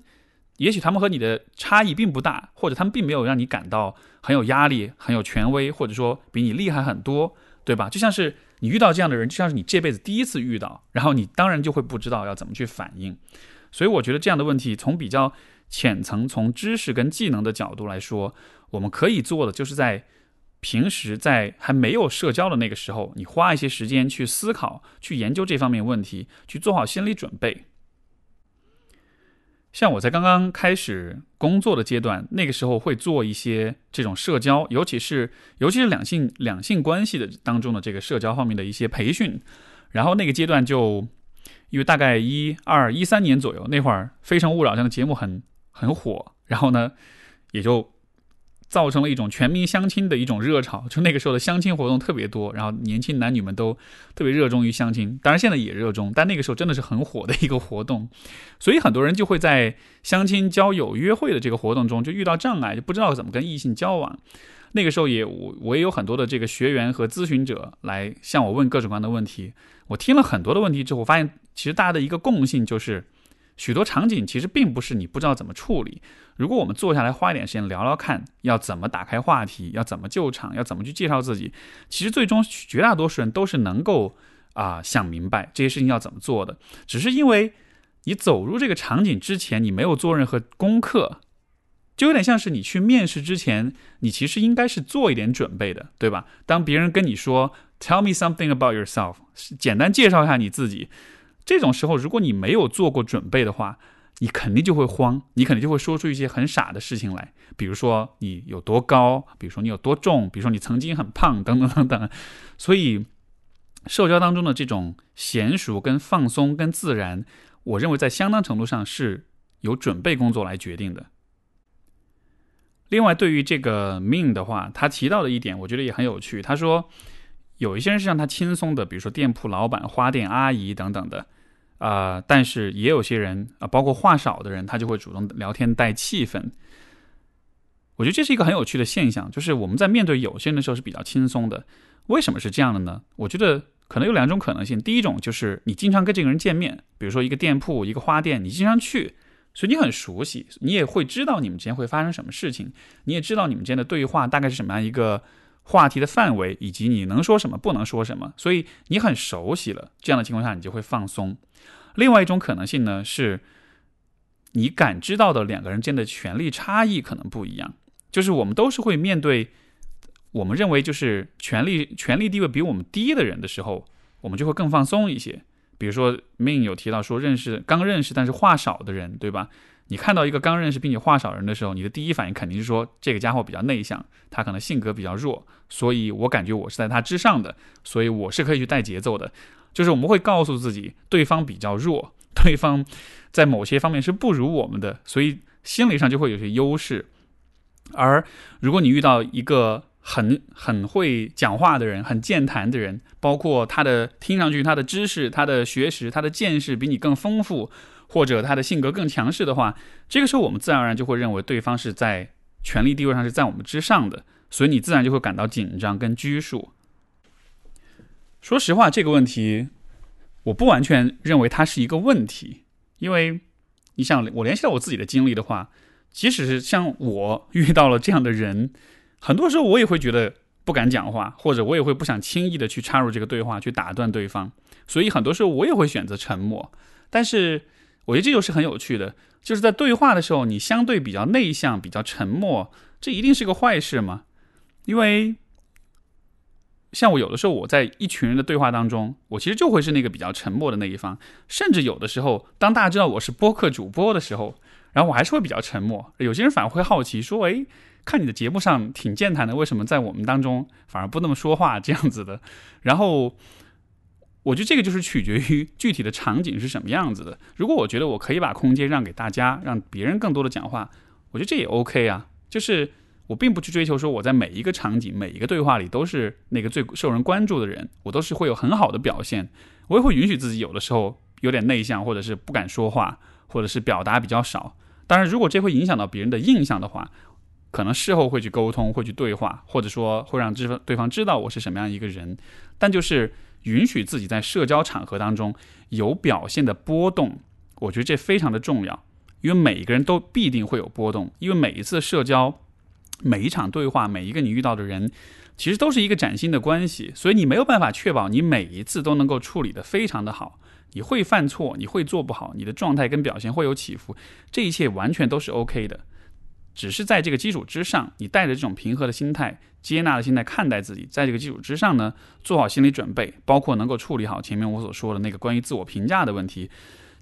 也许他们和你的差异并不大，或者他们并没有让你感到很有压力、很有权威，或者说比你厉害很多，对吧？就像是你遇到这样的人，就像是你这辈子第一次遇到，然后你当然就会不知道要怎么去反应。所以我觉得这样的问题从比较。浅层从知识跟技能的角度来说，我们可以做的就是在平时在还没有社交的那个时候，你花一些时间去思考、去研究这方面问题，去做好心理准备。像我在刚刚开始工作的阶段，那个时候会做一些这种社交，尤其是尤其是两性两性关系的当中的这个社交方面的一些培训。然后那个阶段就因为大概一二一三年左右那会儿，《非诚勿扰》这样的节目很。很火，然后呢，也就造成了一种全民相亲的一种热潮。就那个时候的相亲活动特别多，然后年轻男女们都特别热衷于相亲。当然现在也热衷，但那个时候真的是很火的一个活动。所以很多人就会在相亲、交友、约会的这个活动中就遇到障碍，就不知道怎么跟异性交往。那个时候也我我也有很多的这个学员和咨询者来向我问各种各样的问题。我听了很多的问题之后，发现其实大家的一个共性就是。许多场景其实并不是你不知道怎么处理。如果我们坐下来花一点时间聊聊看，要怎么打开话题，要怎么救场，要怎么去介绍自己，其实最终绝大多数人都是能够啊想明白这些事情要怎么做的。只是因为你走入这个场景之前，你没有做任何功课。就有点像是你去面试之前，你其实应该是做一点准备的，对吧？当别人跟你说 “Tell me something about yourself”，简单介绍一下你自己，这种时候，如果你没有做过准备的话，你肯定就会慌，你肯定就会说出一些很傻的事情来，比如说你有多高，比如说你有多重，比如说你曾经很胖，等等等等。所以，社交当中的这种娴熟、跟放松、跟自然，我认为在相当程度上是由准备工作来决定的。另外，对于这个 mean 的话，他提到的一点，我觉得也很有趣。他说，有一些人是让他轻松的，比如说店铺老板、花店阿姨等等的，啊，但是也有些人啊，包括话少的人，他就会主动聊天带气氛。我觉得这是一个很有趣的现象，就是我们在面对有些人的时候是比较轻松的。为什么是这样的呢？我觉得可能有两种可能性。第一种就是你经常跟这个人见面，比如说一个店铺、一个花店，你经常去。所以你很熟悉，你也会知道你们之间会发生什么事情，你也知道你们之间的对话大概是什么样一个话题的范围，以及你能说什么，不能说什么。所以你很熟悉了，这样的情况下你就会放松。另外一种可能性呢，是你感知到的两个人间的权力差异可能不一样，就是我们都是会面对我们认为就是权力权力地位比我们低的人的时候，我们就会更放松一些。比如说命有提到说，认识刚认识但是话少的人，对吧？你看到一个刚认识并且话少人的时候，你的第一反应肯定是说，这个家伙比较内向，他可能性格比较弱，所以我感觉我是在他之上的，所以我是可以去带节奏的。就是我们会告诉自己，对方比较弱，对方在某些方面是不如我们的，所以心理上就会有些优势。而如果你遇到一个，很很会讲话的人，很健谈的人，包括他的听上去他的知识、他的学识、他的见识比你更丰富，或者他的性格更强势的话，这个时候我们自然而然就会认为对方是在权力地位上是在我们之上的，所以你自然就会感到紧张跟拘束。说实话，这个问题我不完全认为它是一个问题，因为你想，我联系到我自己的经历的话，即使是像我遇到了这样的人。很多时候我也会觉得不敢讲话，或者我也会不想轻易的去插入这个对话，去打断对方。所以很多时候我也会选择沉默。但是我觉得这就是很有趣的，就是在对话的时候，你相对比较内向、比较沉默，这一定是个坏事吗？因为像我有的时候我在一群人的对话当中，我其实就会是那个比较沉默的那一方。甚至有的时候，当大家知道我是播客主播的时候，然后我还是会比较沉默。有些人反而会好奇说：“诶。看你的节目上挺健谈的，为什么在我们当中反而不那么说话这样子的？然后我觉得这个就是取决于 具体的场景是什么样子的。如果我觉得我可以把空间让给大家，让别人更多的讲话，我觉得这也 OK 啊。就是我并不去追求说我在每一个场景、每一个对话里都是那个最受人关注的人，我都是会有很好的表现。我也会允许自己有的时候有点内向，或者是不敢说话，或者是表达比较少。当然，如果这会影响到别人的印象的话。可能事后会去沟通，会去对话，或者说会让知对方知道我是什么样一个人，但就是允许自己在社交场合当中有表现的波动，我觉得这非常的重要，因为每一个人都必定会有波动，因为每一次社交、每一场对话、每一个你遇到的人，其实都是一个崭新的关系，所以你没有办法确保你每一次都能够处理的非常的好，你会犯错，你会做不好，你的状态跟表现会有起伏，这一切完全都是 OK 的。只是在这个基础之上，你带着这种平和的心态、接纳的心态看待自己，在这个基础之上呢，做好心理准备，包括能够处理好前面我所说的那个关于自我评价的问题，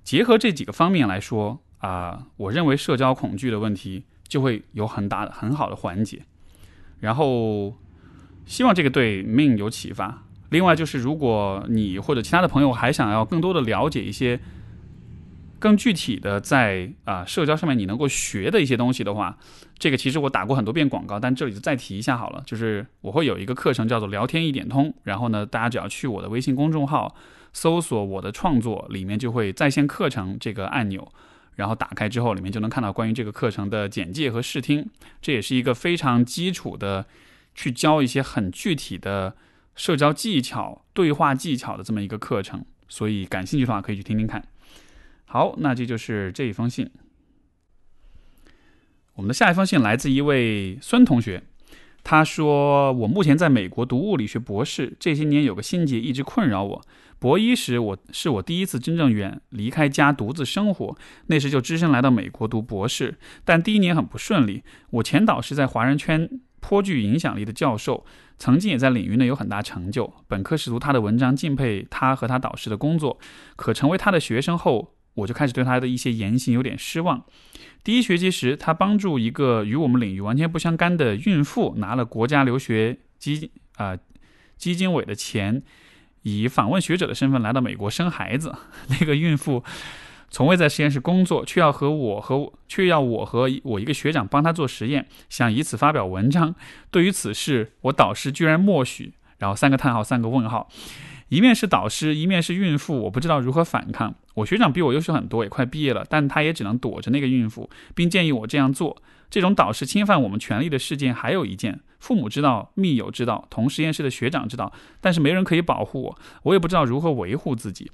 结合这几个方面来说啊，我认为社交恐惧的问题就会有很大的、很好的缓解。然后，希望这个对命有启发。另外就是，如果你或者其他的朋友还想要更多的了解一些。更具体的，在啊社交上面你能够学的一些东西的话，这个其实我打过很多遍广告，但这里就再提一下好了。就是我会有一个课程叫做“聊天一点通”，然后呢，大家只要去我的微信公众号搜索我的创作，里面就会在线课程这个按钮，然后打开之后，里面就能看到关于这个课程的简介和试听。这也是一个非常基础的，去教一些很具体的社交技巧、对话技巧的这么一个课程。所以感兴趣的话，可以去听听看。好，那这就是这一封信。我们的下一封信来自一位孙同学，他说：“我目前在美国读物理学博士，这些年有个心结一直困扰我。博一时，我是我第一次真正远离开家独自生活，那时就只身来到美国读博士。但第一年很不顺利。我前导师在华人圈颇具影响力的教授，曾经也在领域内有很大成就。本科时读他的文章，敬佩他和他导师的工作。可成为他的学生后，我就开始对他的一些言行有点失望。”第一学期时，他帮助一个与我们领域完全不相干的孕妇拿了国家留学基啊基金委的钱，以访问学者的身份来到美国生孩子。那个孕妇从未在实验室工作，却要和我和却要我和我一个学长帮他做实验，想以此发表文章。对于此事，我导师居然默许，然后三个叹号，三个问号。一面是导师，一面是孕妇，我不知道如何反抗。我学长比我优秀很多，也快毕业了，但他也只能躲着那个孕妇，并建议我这样做。这种导师侵犯我们权利的事件还有一件：父母知道，密友知道，同实验室的学长知道，但是没人可以保护我，我也不知道如何维护自己。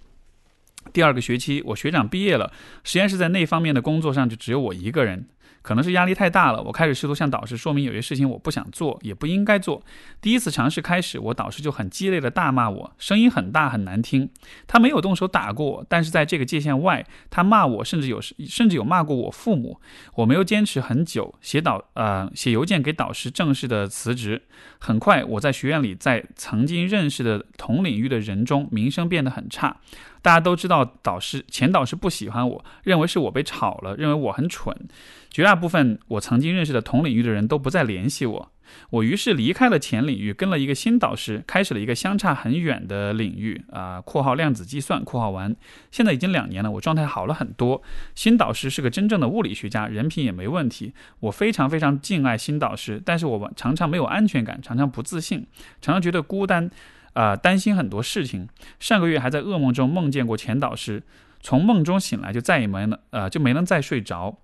第二个学期，我学长毕业了，实验室在那方面的工作上就只有我一个人。可能是压力太大了，我开始试图向导师说明有些事情我不想做，也不应该做。第一次尝试开始，我导师就很激烈的大骂我，声音很大很难听。他没有动手打过我，但是在这个界限外，他骂我，甚至有时甚至有骂过我父母。我没有坚持很久，写导呃写邮件给导师正式的辞职。很快，我在学院里，在曾经认识的同领域的人中，名声变得很差。大家都知道，导师前导师不喜欢我，认为是我被炒了，认为我很蠢。绝大部分我曾经认识的同领域的人都不再联系我。我于是离开了前领域，跟了一个新导师，开始了一个相差很远的领域啊（括号量子计算）（括号完）。现在已经两年了，我状态好了很多。新导师是个真正的物理学家，人品也没问题。我非常非常敬爱新导师，但是我常常没有安全感，常常不自信，常常觉得孤单。啊，担心很多事情。上个月还在噩梦中梦见过前导师，从梦中醒来就再也没能，呃，就没能再睡着。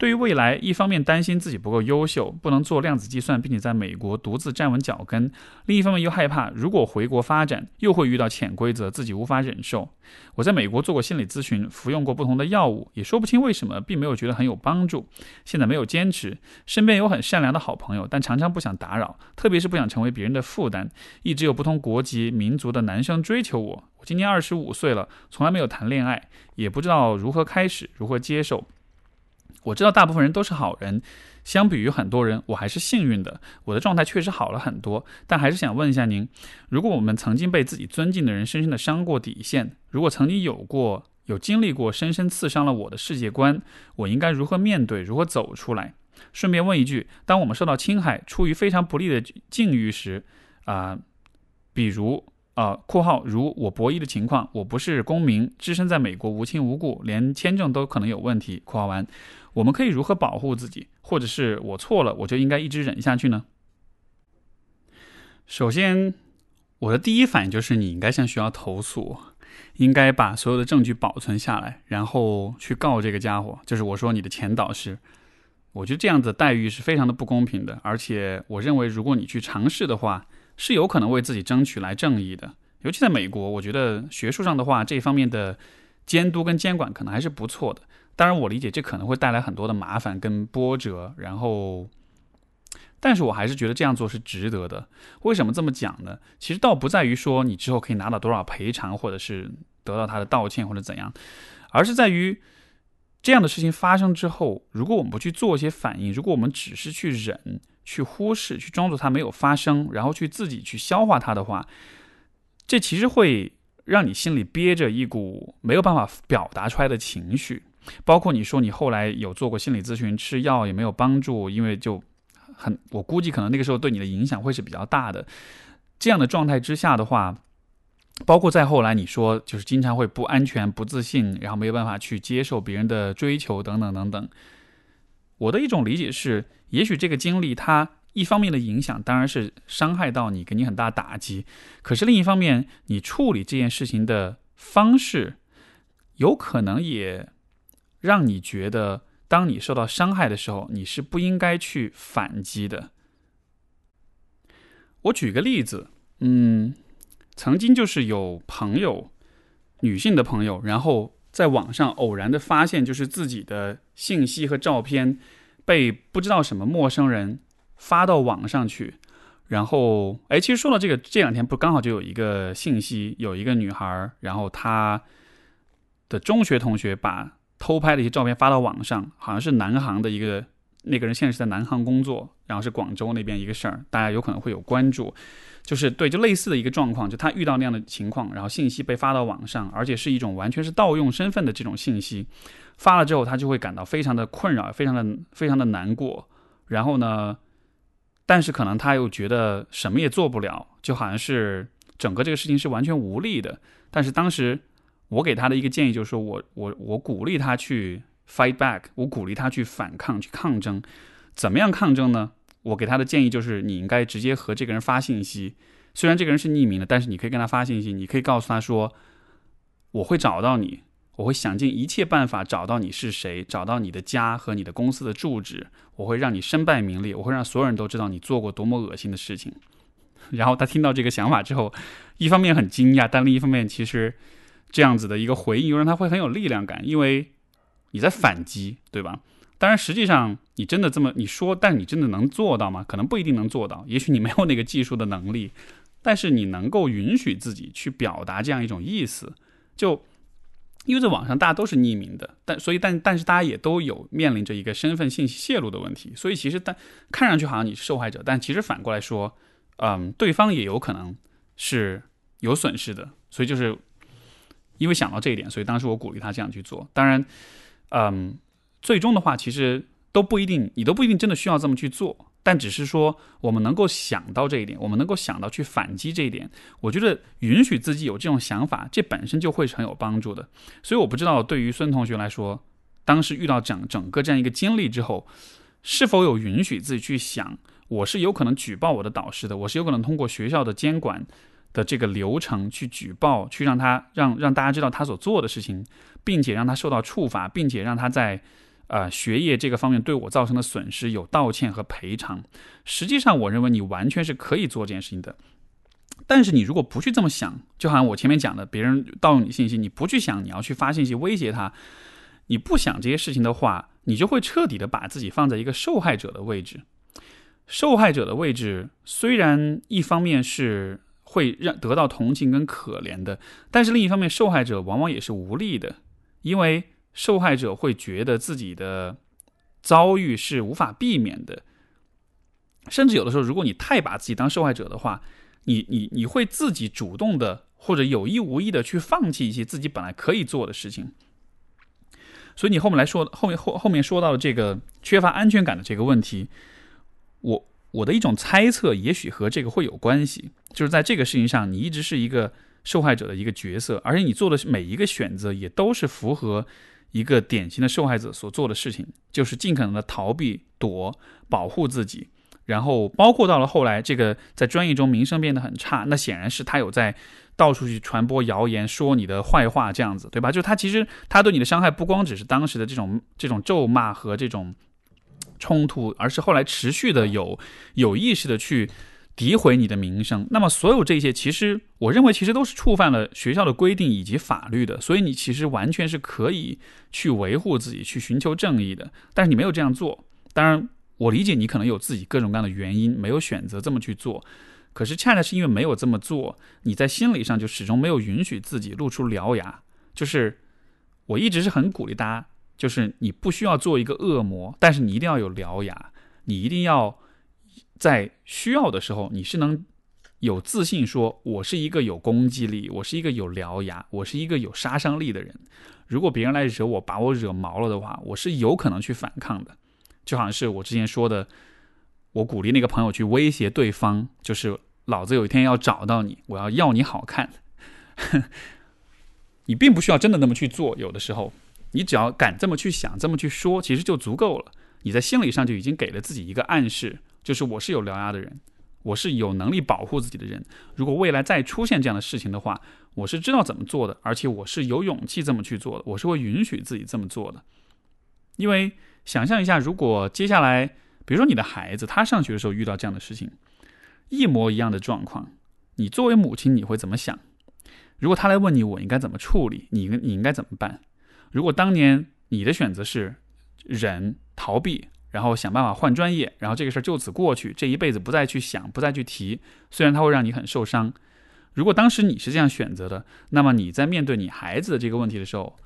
对于未来，一方面担心自己不够优秀，不能做量子计算，并且在美国独自站稳脚跟；另一方面又害怕，如果回国发展，又会遇到潜规则，自己无法忍受。我在美国做过心理咨询，服用过不同的药物，也说不清为什么，并没有觉得很有帮助。现在没有坚持，身边有很善良的好朋友，但常常不想打扰，特别是不想成为别人的负担。一直有不同国籍、民族的男生追求我。我今年二十五岁了，从来没有谈恋爱，也不知道如何开始，如何接受。我知道大部分人都是好人，相比于很多人，我还是幸运的。我的状态确实好了很多，但还是想问一下您：如果我们曾经被自己尊敬的人深深的伤过底线，如果曾经有过、有经历过深深刺伤了我的世界观，我应该如何面对、如何走出来？顺便问一句：当我们受到侵害、处于非常不利的境遇时，啊，比如。啊，括号如我博弈的情况，我不是公民，置身在美国无亲无故，连签证都可能有问题。括号完，我们可以如何保护自己？或者是我错了，我就应该一直忍下去呢？首先，我的第一反应就是你应该向学校投诉，应该把所有的证据保存下来，然后去告这个家伙，就是我说你的前导师。我觉得这样子待遇是非常的不公平的，而且我认为如果你去尝试的话。是有可能为自己争取来正义的，尤其在美国，我觉得学术上的话，这方面的监督跟监管可能还是不错的。当然，我理解这可能会带来很多的麻烦跟波折，然后，但是我还是觉得这样做是值得的。为什么这么讲呢？其实倒不在于说你之后可以拿到多少赔偿，或者是得到他的道歉或者怎样，而是在于这样的事情发生之后，如果我们不去做一些反应，如果我们只是去忍。去忽视，去装作它没有发生，然后去自己去消化它的话，这其实会让你心里憋着一股没有办法表达出来的情绪。包括你说你后来有做过心理咨询，吃药也没有帮助，因为就很，我估计可能那个时候对你的影响会是比较大的。这样的状态之下的话，包括再后来你说就是经常会不安全、不自信，然后没有办法去接受别人的追求等等等等。我的一种理解是。也许这个经历，它一方面的影响当然是伤害到你，给你很大打击。可是另一方面，你处理这件事情的方式，有可能也让你觉得，当你受到伤害的时候，你是不应该去反击的。我举个例子，嗯，曾经就是有朋友，女性的朋友，然后在网上偶然的发现，就是自己的信息和照片被不知道什么陌生人发到网上去，然后，哎，其实说到这个，这两天不刚好就有一个信息，有一个女孩，然后她的中学同学把偷拍的一些照片发到网上，好像是南航的一个那个人现在是在南航工作，然后是广州那边一个事儿，大家有可能会有关注。就是对，就类似的一个状况，就他遇到那样的情况，然后信息被发到网上，而且是一种完全是盗用身份的这种信息，发了之后，他就会感到非常的困扰，非常的非常的难过。然后呢，但是可能他又觉得什么也做不了，就好像是整个这个事情是完全无力的。但是当时我给他的一个建议就是说，我我我鼓励他去 fight back，我鼓励他去反抗，去抗争。怎么样抗争呢？我给他的建议就是，你应该直接和这个人发信息。虽然这个人是匿名的，但是你可以跟他发信息，你可以告诉他说：“我会找到你，我会想尽一切办法找到你是谁，找到你的家和你的公司的住址，我会让你身败名裂，我会让所有人都知道你做过多么恶心的事情。”然后他听到这个想法之后，一方面很惊讶，但另一方面其实这样子的一个回应又让他会很有力量感，因为你在反击，对吧？当然，实际上你真的这么你说，但你真的能做到吗？可能不一定能做到。也许你没有那个技术的能力，但是你能够允许自己去表达这样一种意思。就因为在网上大家都是匿名的，但所以但但是大家也都有面临着一个身份信息泄露的问题。所以其实但看上去好像你是受害者，但其实反过来说，嗯，对方也有可能是有损失的。所以就是因为想到这一点，所以当时我鼓励他这样去做。当然，嗯。最终的话，其实都不一定，你都不一定真的需要这么去做。但只是说，我们能够想到这一点，我们能够想到去反击这一点，我觉得允许自己有这种想法，这本身就会是很有帮助的。所以我不知道，对于孙同学来说，当时遇到整整个这样一个经历之后，是否有允许自己去想，我是有可能举报我的导师的，我是有可能通过学校的监管的这个流程去举报，去让他让让大家知道他所做的事情，并且让他受到处罚，并且让他在。呃，学业这个方面对我造成的损失有道歉和赔偿。实际上，我认为你完全是可以做这件事情的。但是，你如果不去这么想，就好像我前面讲的，别人盗用你信息，你不去想你要去发信息威胁他，你不想这些事情的话，你就会彻底的把自己放在一个受害者的位置。受害者的位置虽然一方面是会让得到同情跟可怜的，但是另一方面，受害者往往也是无力的，因为。受害者会觉得自己的遭遇是无法避免的，甚至有的时候，如果你太把自己当受害者的话，你你你会自己主动的或者有意无意的去放弃一些自己本来可以做的事情。所以你后面来说，后面后后面说到这个缺乏安全感的这个问题，我我的一种猜测，也许和这个会有关系，就是在这个事情上，你一直是一个受害者的一个角色，而且你做的每一个选择也都是符合。一个典型的受害者所做的事情，就是尽可能的逃避、躲、保护自己，然后包括到了后来，这个在专业中名声变得很差，那显然是他有在到处去传播谣言，说你的坏话，这样子，对吧？就他其实他对你的伤害不光只是当时的这种这种咒骂和这种冲突，而是后来持续的有有意识的去。诋毁你的名声，那么所有这些，其实我认为其实都是触犯了学校的规定以及法律的，所以你其实完全是可以去维护自己，去寻求正义的。但是你没有这样做，当然我理解你可能有自己各种各样的原因，没有选择这么去做。可是恰恰是因为没有这么做，你在心理上就始终没有允许自己露出獠牙。就是我一直是很鼓励大家，就是你不需要做一个恶魔，但是你一定要有獠牙，你一定要。在需要的时候，你是能有自信说，我是一个有攻击力，我是一个有獠牙，我是一个有杀伤力的人。如果别人来惹我，把我惹毛了的话，我是有可能去反抗的。就好像是我之前说的，我鼓励那个朋友去威胁对方，就是老子有一天要找到你，我要要你好看。你并不需要真的那么去做，有的时候，你只要敢这么去想，这么去说，其实就足够了。你在心理上就已经给了自己一个暗示。就是我是有獠牙的人，我是有能力保护自己的人。如果未来再出现这样的事情的话，我是知道怎么做的，而且我是有勇气这么去做的，我是会允许自己这么做的。因为想象一下，如果接下来，比如说你的孩子他上学的时候遇到这样的事情，一模一样的状况，你作为母亲你会怎么想？如果他来问你我应该怎么处理，你应你应该怎么办？如果当年你的选择是忍逃避，然后想办法换专业，然后这个事儿就此过去，这一辈子不再去想，不再去提，虽然它会让你很受伤。如果当时你是这样选择的，那么你在面对你孩子的这个问题的时候，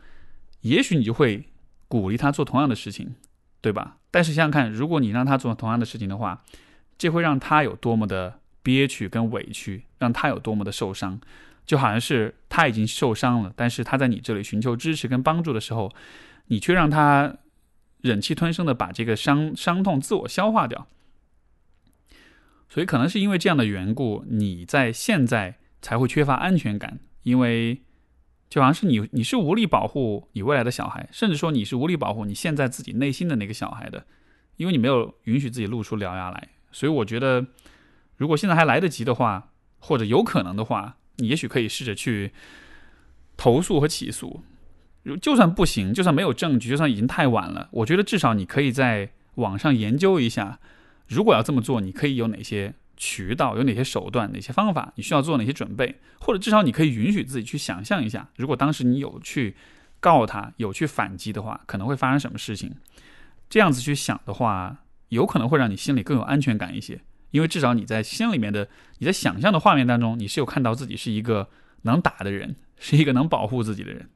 也许你就会鼓励他做同样的事情，对吧？但是想想看，如果你让他做同样的事情的话，这会让他有多么的憋屈跟委屈，让他有多么的受伤，就好像是他已经受伤了，但是他在你这里寻求支持跟帮助的时候，你却让他忍气吞声的把这个伤伤痛自我消化掉。所以可能是因为这样的缘故，你在现在。才会缺乏安全感，因为就好像是你，你是无力保护你未来的小孩，甚至说你是无力保护你现在自己内心的那个小孩的，因为你没有允许自己露出獠牙来。所以我觉得，如果现在还来得及的话，或者有可能的话，你也许可以试着去投诉和起诉。如就算不行，就算没有证据，就算已经太晚了，我觉得至少你可以在网上研究一下，如果要这么做，你可以有哪些。渠道有哪些手段、哪些方法？你需要做哪些准备？或者至少你可以允许自己去想象一下，如果当时你有去告他、有去反击的话，可能会发生什么事情？这样子去想的话，有可能会让你心里更有安全感一些，因为至少你在心里面的、你在想象的画面当中，你是有看到自己是一个能打的人，是一个能保护自己的人。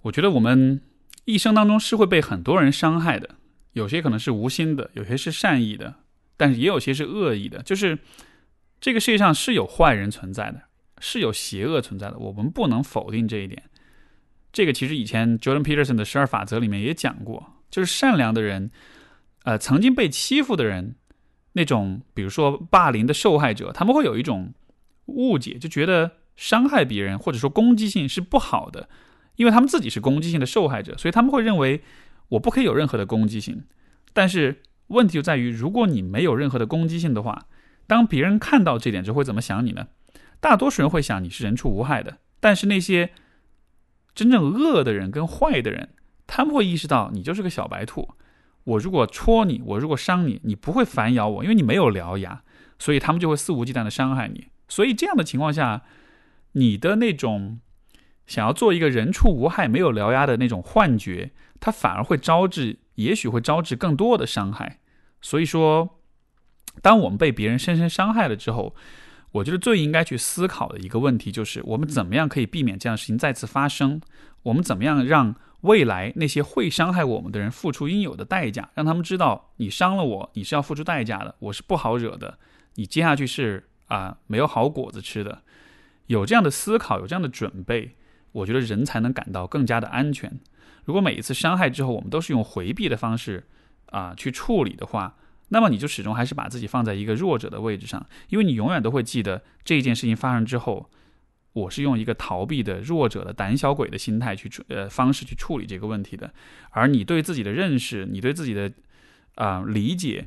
我觉得我们一生当中是会被很多人伤害的，有些可能是无心的，有些是善意的。但是也有些是恶意的，就是这个世界上是有坏人存在的，是有邪恶存在的，我们不能否定这一点。这个其实以前 Jordan Peterson 的十二法则里面也讲过，就是善良的人，呃，曾经被欺负的人，那种比如说霸凌的受害者，他们会有一种误解，就觉得伤害别人或者说攻击性是不好的，因为他们自己是攻击性的受害者，所以他们会认为我不可以有任何的攻击性，但是。问题就在于，如果你没有任何的攻击性的话，当别人看到这点之后会怎么想你呢？大多数人会想你是人畜无害的，但是那些真正恶的人跟坏的人，他们会意识到你就是个小白兔。我如果戳你，我如果伤你，你不会反咬我，因为你没有獠牙，所以他们就会肆无忌惮的伤害你。所以这样的情况下，你的那种想要做一个人畜无害、没有獠牙的那种幻觉，它反而会招致。也许会招致更多的伤害，所以说，当我们被别人深深伤害了之后，我觉得最应该去思考的一个问题就是：我们怎么样可以避免这样的事情再次发生？我们怎么样让未来那些会伤害我们的人付出应有的代价？让他们知道，你伤了我，你是要付出代价的，我是不好惹的，你接下去是啊没有好果子吃的。有这样的思考，有这样的准备，我觉得人才能感到更加的安全。如果每一次伤害之后，我们都是用回避的方式啊去处理的话，那么你就始终还是把自己放在一个弱者的位置上，因为你永远都会记得这一件事情发生之后，我是用一个逃避的弱者的胆小鬼的心态去处呃方式去处理这个问题的，而你对自己的认识，你对自己的啊理解，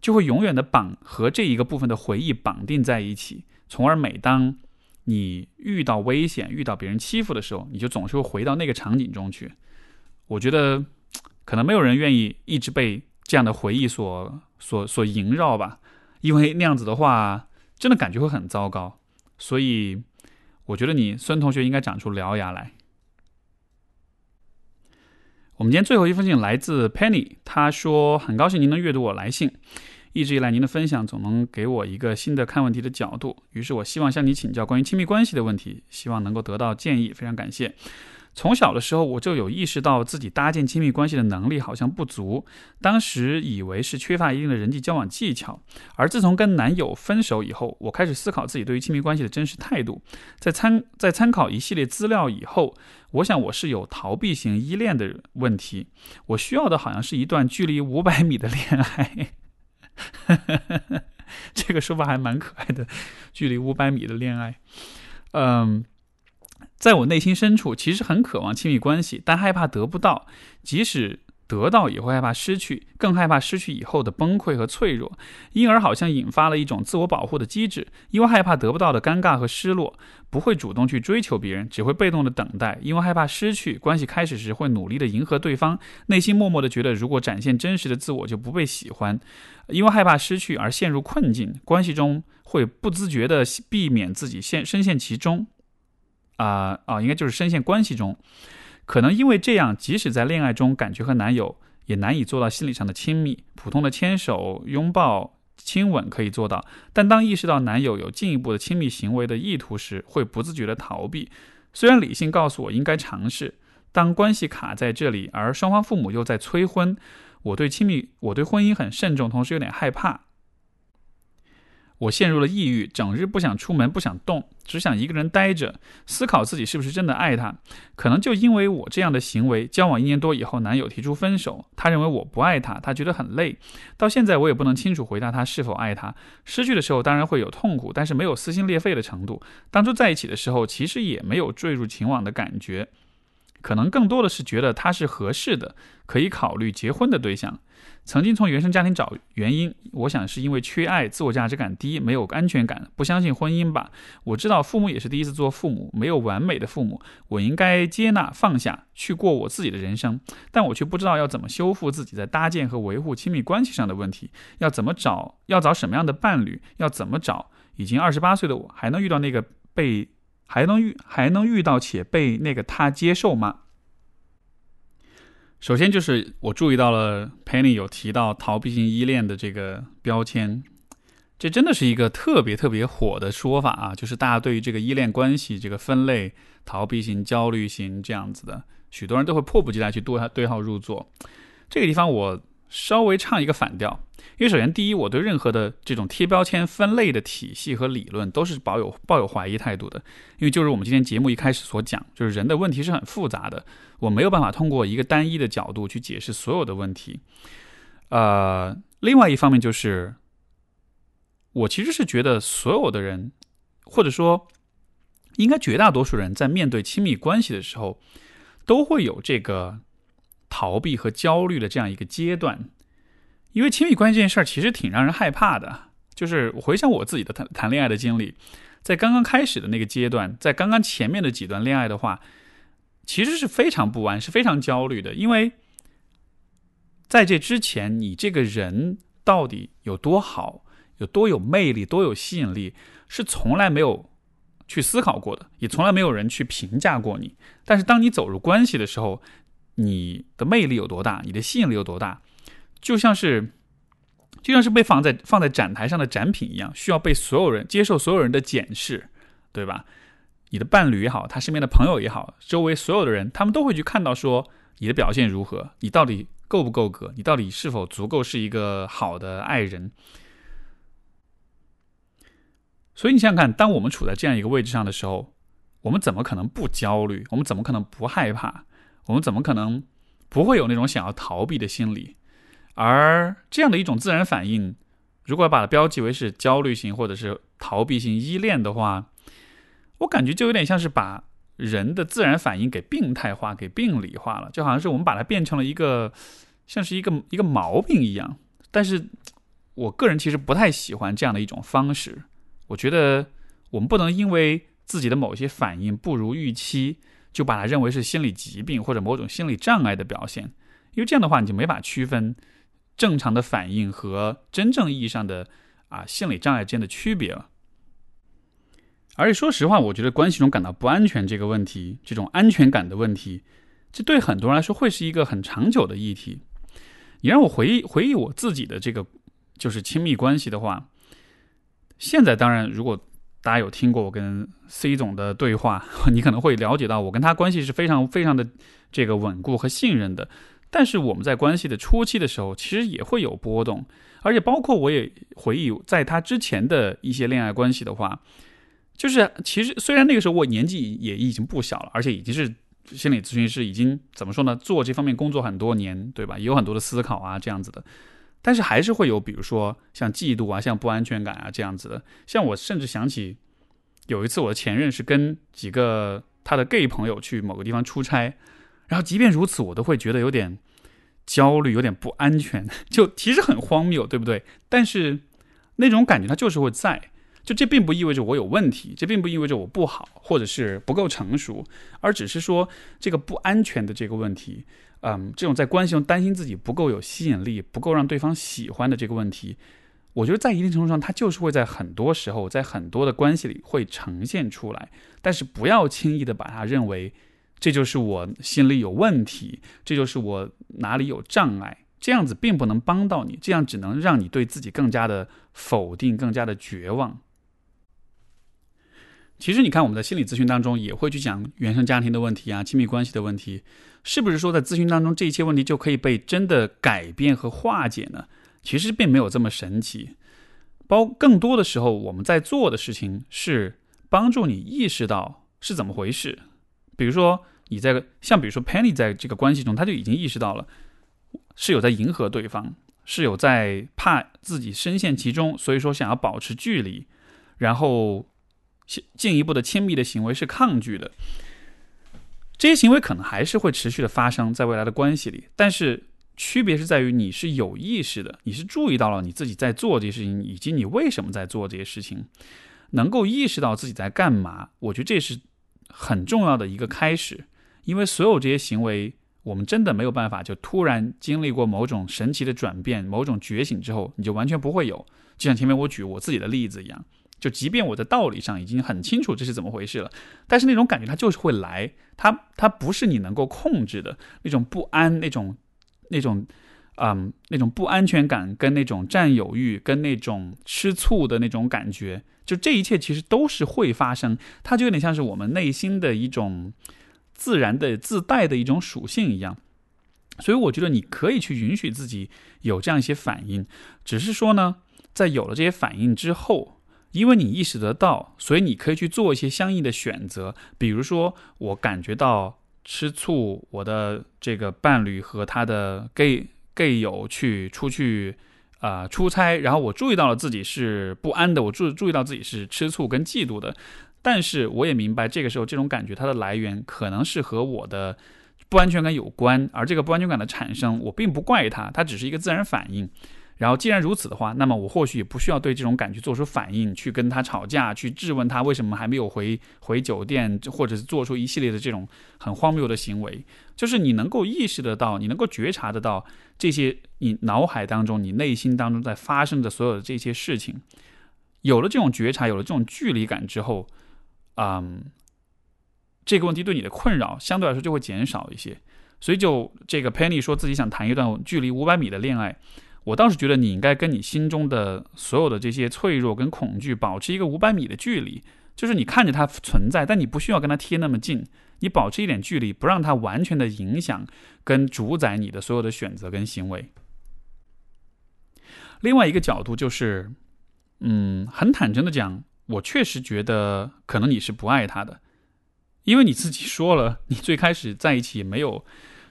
就会永远的绑和这一个部分的回忆绑定在一起，从而每当你遇到危险、遇到别人欺负的时候，你就总是会回到那个场景中去。我觉得，可能没有人愿意一直被这样的回忆所、所、所萦绕吧，因为那样子的话，真的感觉会很糟糕。所以，我觉得你孙同学应该长出獠牙来。我们今天最后一封信来自 Penny，他说：“很高兴您能阅读我来信，一直以来您的分享总能给我一个新的看问题的角度。于是我希望向你请教关于亲密关系的问题，希望能够得到建议。非常感谢。”从小的时候，我就有意识到自己搭建亲密关系的能力好像不足，当时以为是缺乏一定的人际交往技巧。而自从跟男友分手以后，我开始思考自己对于亲密关系的真实态度。在参在参考一系列资料以后，我想我是有逃避型依恋的问题。我需要的好像是一段距离五百米的恋爱。这个说法还蛮可爱的，距离五百米的恋爱。嗯。在我内心深处，其实很渴望亲密关系，但害怕得不到。即使得到，也会害怕失去，更害怕失去以后的崩溃和脆弱。因而，好像引发了一种自我保护的机制。因为害怕得不到的尴尬和失落，不会主动去追求别人，只会被动的等待。因为害怕失去关系，开始时会努力的迎合对方，内心默默的觉得，如果展现真实的自我，就不被喜欢。因为害怕失去而陷入困境，关系中会不自觉的避免自己陷深陷其中。啊啊，应该就是深陷关系中，可能因为这样，即使在恋爱中，感觉和男友也难以做到心理上的亲密，普通的牵手、拥抱、亲吻可以做到，但当意识到男友有进一步的亲密行为的意图时，会不自觉的逃避。虽然理性告诉我应该尝试，当关系卡在这里，而双方父母又在催婚，我对亲密，我对婚姻很慎重，同时有点害怕。我陷入了抑郁，整日不想出门，不想动，只想一个人待着，思考自己是不是真的爱他。可能就因为我这样的行为，交往一年多以后，男友提出分手，他认为我不爱他，他觉得很累。到现在我也不能清楚回答他是否爱他。失去的时候当然会有痛苦，但是没有撕心裂肺的程度。当初在一起的时候，其实也没有坠入情网的感觉。可能更多的是觉得他是合适的，可以考虑结婚的对象。曾经从原生家庭找原因，我想是因为缺爱，自我价值感低，没有安全感，不相信婚姻吧。我知道父母也是第一次做父母，没有完美的父母，我应该接纳放下去过我自己的人生，但我却不知道要怎么修复自己在搭建和维护亲密关系上的问题，要怎么找，要找什么样的伴侣，要怎么找。已经二十八岁的我，还能遇到那个被。还能遇还能遇到且被那个他接受吗？首先就是我注意到了 Penny 有提到逃避型依恋的这个标签，这真的是一个特别特别火的说法啊！就是大家对于这个依恋关系这个分类，逃避型、焦虑型这样子的，许多人都会迫不及待去对对号入座。这个地方我。稍微唱一个反调，因为首先第一，我对任何的这种贴标签分类的体系和理论都是抱有抱有怀疑态度的，因为就是我们今天节目一开始所讲，就是人的问题是很复杂的，我没有办法通过一个单一的角度去解释所有的问题。呃，另外一方面就是，我其实是觉得所有的人，或者说应该绝大多数人在面对亲密关系的时候，都会有这个。逃避和焦虑的这样一个阶段，因为亲密关系这件事儿其实挺让人害怕的。就是回想我自己的谈谈恋爱的经历，在刚刚开始的那个阶段，在刚刚前面的几段恋爱的话，其实是非常不安，是非常焦虑的。因为在这之前，你这个人到底有多好，有多有魅力，多有吸引力，是从来没有去思考过的，也从来没有人去评价过你。但是当你走入关系的时候，你的魅力有多大？你的吸引力有多大？就像是，就像是被放在放在展台上的展品一样，需要被所有人接受，所有人的检视，对吧？你的伴侣也好，他身边的朋友也好，周围所有的人，他们都会去看到说你的表现如何，你到底够不够格，你到底是否足够是一个好的爱人。所以你想想看，当我们处在这样一个位置上的时候，我们怎么可能不焦虑？我们怎么可能不害怕？我们怎么可能不会有那种想要逃避的心理？而这样的一种自然反应，如果把它标记为是焦虑型或者是逃避型依恋的话，我感觉就有点像是把人的自然反应给病态化、给病理化了，就好像是我们把它变成了一个像是一个一个毛病一样。但是我个人其实不太喜欢这样的一种方式。我觉得我们不能因为自己的某些反应不如预期。就把它认为是心理疾病或者某种心理障碍的表现，因为这样的话你就没法区分正常的反应和真正意义上的啊心理障碍之间的区别了。而且说实话，我觉得关系中感到不安全这个问题，这种安全感的问题，这对很多人来说会是一个很长久的议题。你让我回忆回忆我自己的这个就是亲密关系的话，现在当然如果。大家有听过我跟 C 总的对话，你可能会了解到我跟他关系是非常非常的这个稳固和信任的。但是我们在关系的初期的时候，其实也会有波动，而且包括我也回忆在他之前的一些恋爱关系的话，就是其实虽然那个时候我年纪也已经不小了，而且已经是心理咨询师，已经怎么说呢，做这方面工作很多年，对吧？也有很多的思考啊，这样子的。但是还是会有，比如说像嫉妒啊，像不安全感啊这样子的。像我甚至想起，有一次我的前任是跟几个他的 gay 朋友去某个地方出差，然后即便如此，我都会觉得有点焦虑，有点不安全，就其实很荒谬，对不对？但是那种感觉它就是会在，就这并不意味着我有问题，这并不意味着我不好，或者是不够成熟，而只是说这个不安全的这个问题。嗯，这种在关系中担心自己不够有吸引力、不够让对方喜欢的这个问题，我觉得在一定程度上，它就是会在很多时候，在很多的关系里会呈现出来。但是不要轻易的把它认为这就是我心里有问题，这就是我哪里有障碍。这样子并不能帮到你，这样只能让你对自己更加的否定，更加的绝望。其实你看，我们在心理咨询当中也会去讲原生家庭的问题啊，亲密关系的问题，是不是说在咨询当中这些问题就可以被真的改变和化解呢？其实并没有这么神奇，包更多的时候我们在做的事情是帮助你意识到是怎么回事。比如说你在像比如说 Penny 在这个关系中，他就已经意识到了是有在迎合对方，是有在怕自己深陷其中，所以说想要保持距离，然后进进一步的亲密的行为是抗拒的。这些行为可能还是会持续的发生在未来的关系里，但是。区别是在于你是有意识的，你是注意到了你自己在做这些事情，以及你为什么在做这些事情，能够意识到自己在干嘛。我觉得这是很重要的一个开始，因为所有这些行为，我们真的没有办法就突然经历过某种神奇的转变、某种觉醒之后，你就完全不会有。就像前面我举我自己的例子一样，就即便我在道理上已经很清楚这是怎么回事了，但是那种感觉它就是会来，它它不是你能够控制的那种不安，那种。那种，嗯，那种不安全感，跟那种占有欲，跟那种吃醋的那种感觉，就这一切其实都是会发生。它就有点像是我们内心的一种自然的自带的一种属性一样。所以我觉得你可以去允许自己有这样一些反应，只是说呢，在有了这些反应之后，因为你意识得到，所以你可以去做一些相应的选择。比如说，我感觉到。吃醋，我的这个伴侣和他的 gay gay 友去出去啊出差，然后我注意到了自己是不安的，我注注意到自己是吃醋跟嫉妒的，但是我也明白这个时候这种感觉它的来源可能是和我的不安全感有关，而这个不安全感的产生，我并不怪他，它只是一个自然反应。然后，既然如此的话，那么我或许也不需要对这种感觉做出反应，去跟他吵架，去质问他为什么还没有回回酒店，或者是做出一系列的这种很荒谬的行为。就是你能够意识得到，你能够觉察得到这些你脑海当中、你内心当中在发生的所有的这些事情。有了这种觉察，有了这种距离感之后，嗯，这个问题对你的困扰相对来说就会减少一些。所以，就这个 Penny 说自己想谈一段距离五百米的恋爱。我倒是觉得你应该跟你心中的所有的这些脆弱跟恐惧保持一个五百米的距离，就是你看着它存在，但你不需要跟它贴那么近，你保持一点距离，不让它完全的影响跟主宰你的所有的选择跟行为。另外一个角度就是，嗯，很坦诚的讲，我确实觉得可能你是不爱他的，因为你自己说了，你最开始在一起没有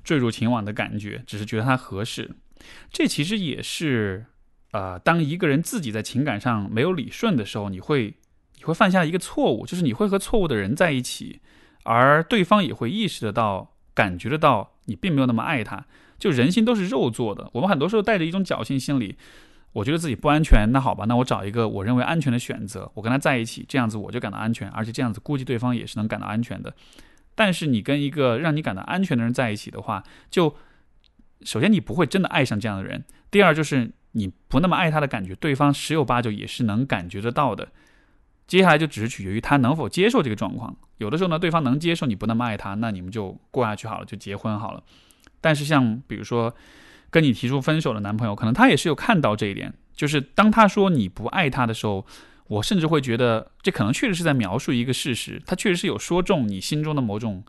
坠入情网的感觉，只是觉得他合适。这其实也是，呃，当一个人自己在情感上没有理顺的时候，你会你会犯下一个错误，就是你会和错误的人在一起，而对方也会意识得到、感觉得到你并没有那么爱他。就人心都是肉做的，我们很多时候带着一种侥幸心理，我觉得自己不安全，那好吧，那我找一个我认为安全的选择，我跟他在一起，这样子我就感到安全，而且这样子估计对方也是能感到安全的。但是你跟一个让你感到安全的人在一起的话，就。首先，你不会真的爱上这样的人；第二，就是你不那么爱他的感觉，对方十有八九也是能感觉得到的。接下来就只是取决于他能否接受这个状况。有的时候呢，对方能接受你不那么爱他，那你们就过下去好了，就结婚好了。但是像比如说跟你提出分手的男朋友，可能他也是有看到这一点，就是当他说你不爱他的时候，我甚至会觉得这可能确实是在描述一个事实，他确实是有说中你心中的某种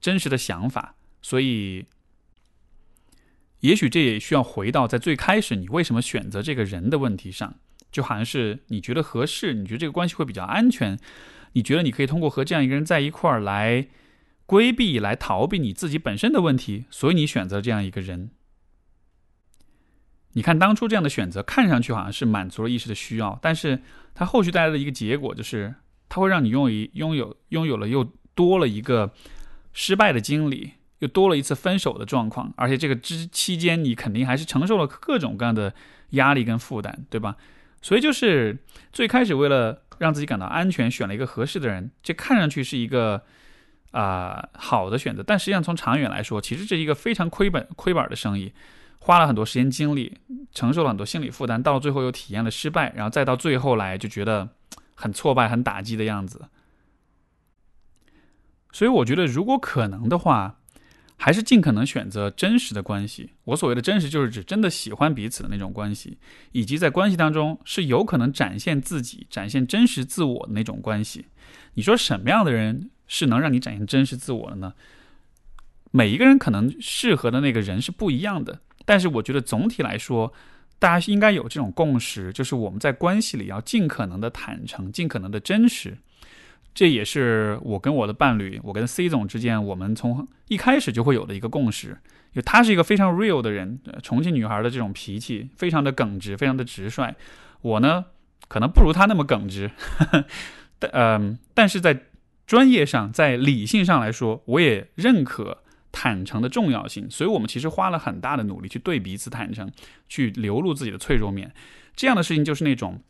真实的想法，所以。也许这也需要回到在最开始你为什么选择这个人的问题上，就好像是你觉得合适，你觉得这个关系会比较安全，你觉得你可以通过和这样一个人在一块儿来规避、来逃避你自己本身的问题，所以你选择这样一个人。你看当初这样的选择看上去好像是满足了意识的需要，但是它后续带来的一个结果就是，它会让你拥有拥有拥有了又多了一个失败的经历。又多了一次分手的状况，而且这个之期间，你肯定还是承受了各种各样的压力跟负担，对吧？所以就是最开始为了让自己感到安全，选了一个合适的人，这看上去是一个啊好的选择，但实际上从长远来说，其实这是一个非常亏本亏本的生意。花了很多时间精力，承受了很多心理负担，到最后又体验了失败，然后再到最后来就觉得很挫败、很打击的样子。所以我觉得，如果可能的话，还是尽可能选择真实的关系。我所谓的真实，就是指真的喜欢彼此的那种关系，以及在关系当中是有可能展现自己、展现真实自我的那种关系。你说什么样的人是能让你展现真实自我的呢？每一个人可能适合的那个人是不一样的。但是我觉得总体来说，大家应该有这种共识，就是我们在关系里要尽可能的坦诚，尽可能的真实。这也是我跟我的伴侣，我跟 C 总之间，我们从一开始就会有的一个共识。因为他是一个非常 real 的人，重庆女孩的这种脾气，非常的耿直，非常的直率。我呢，可能不如他那么耿直，但嗯，但是在专业上，在理性上来说，我也认可。坦诚的重要性，所以我们其实花了很大的努力去对彼此坦诚，去流露自己的脆弱面。这样的事情就是那种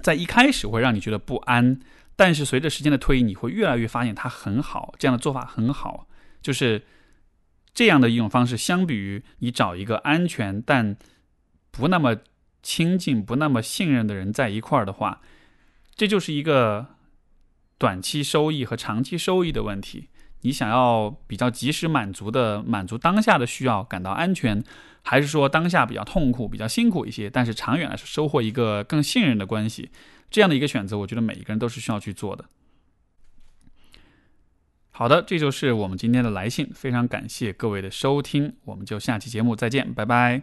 在一开始会让你觉得不安，但是随着时间的推移，你会越来越发现它很好，这样的做法很好。就是这样的一种方式，相比于你找一个安全但不那么亲近、不那么信任的人在一块儿的话，这就是一个短期收益和长期收益的问题。你想要比较及时满足的满足当下的需要，感到安全，还是说当下比较痛苦、比较辛苦一些，但是长远来说收获一个更信任的关系，这样的一个选择，我觉得每一个人都是需要去做的。好的，这就是我们今天的来信，非常感谢各位的收听，我们就下期节目再见，拜拜。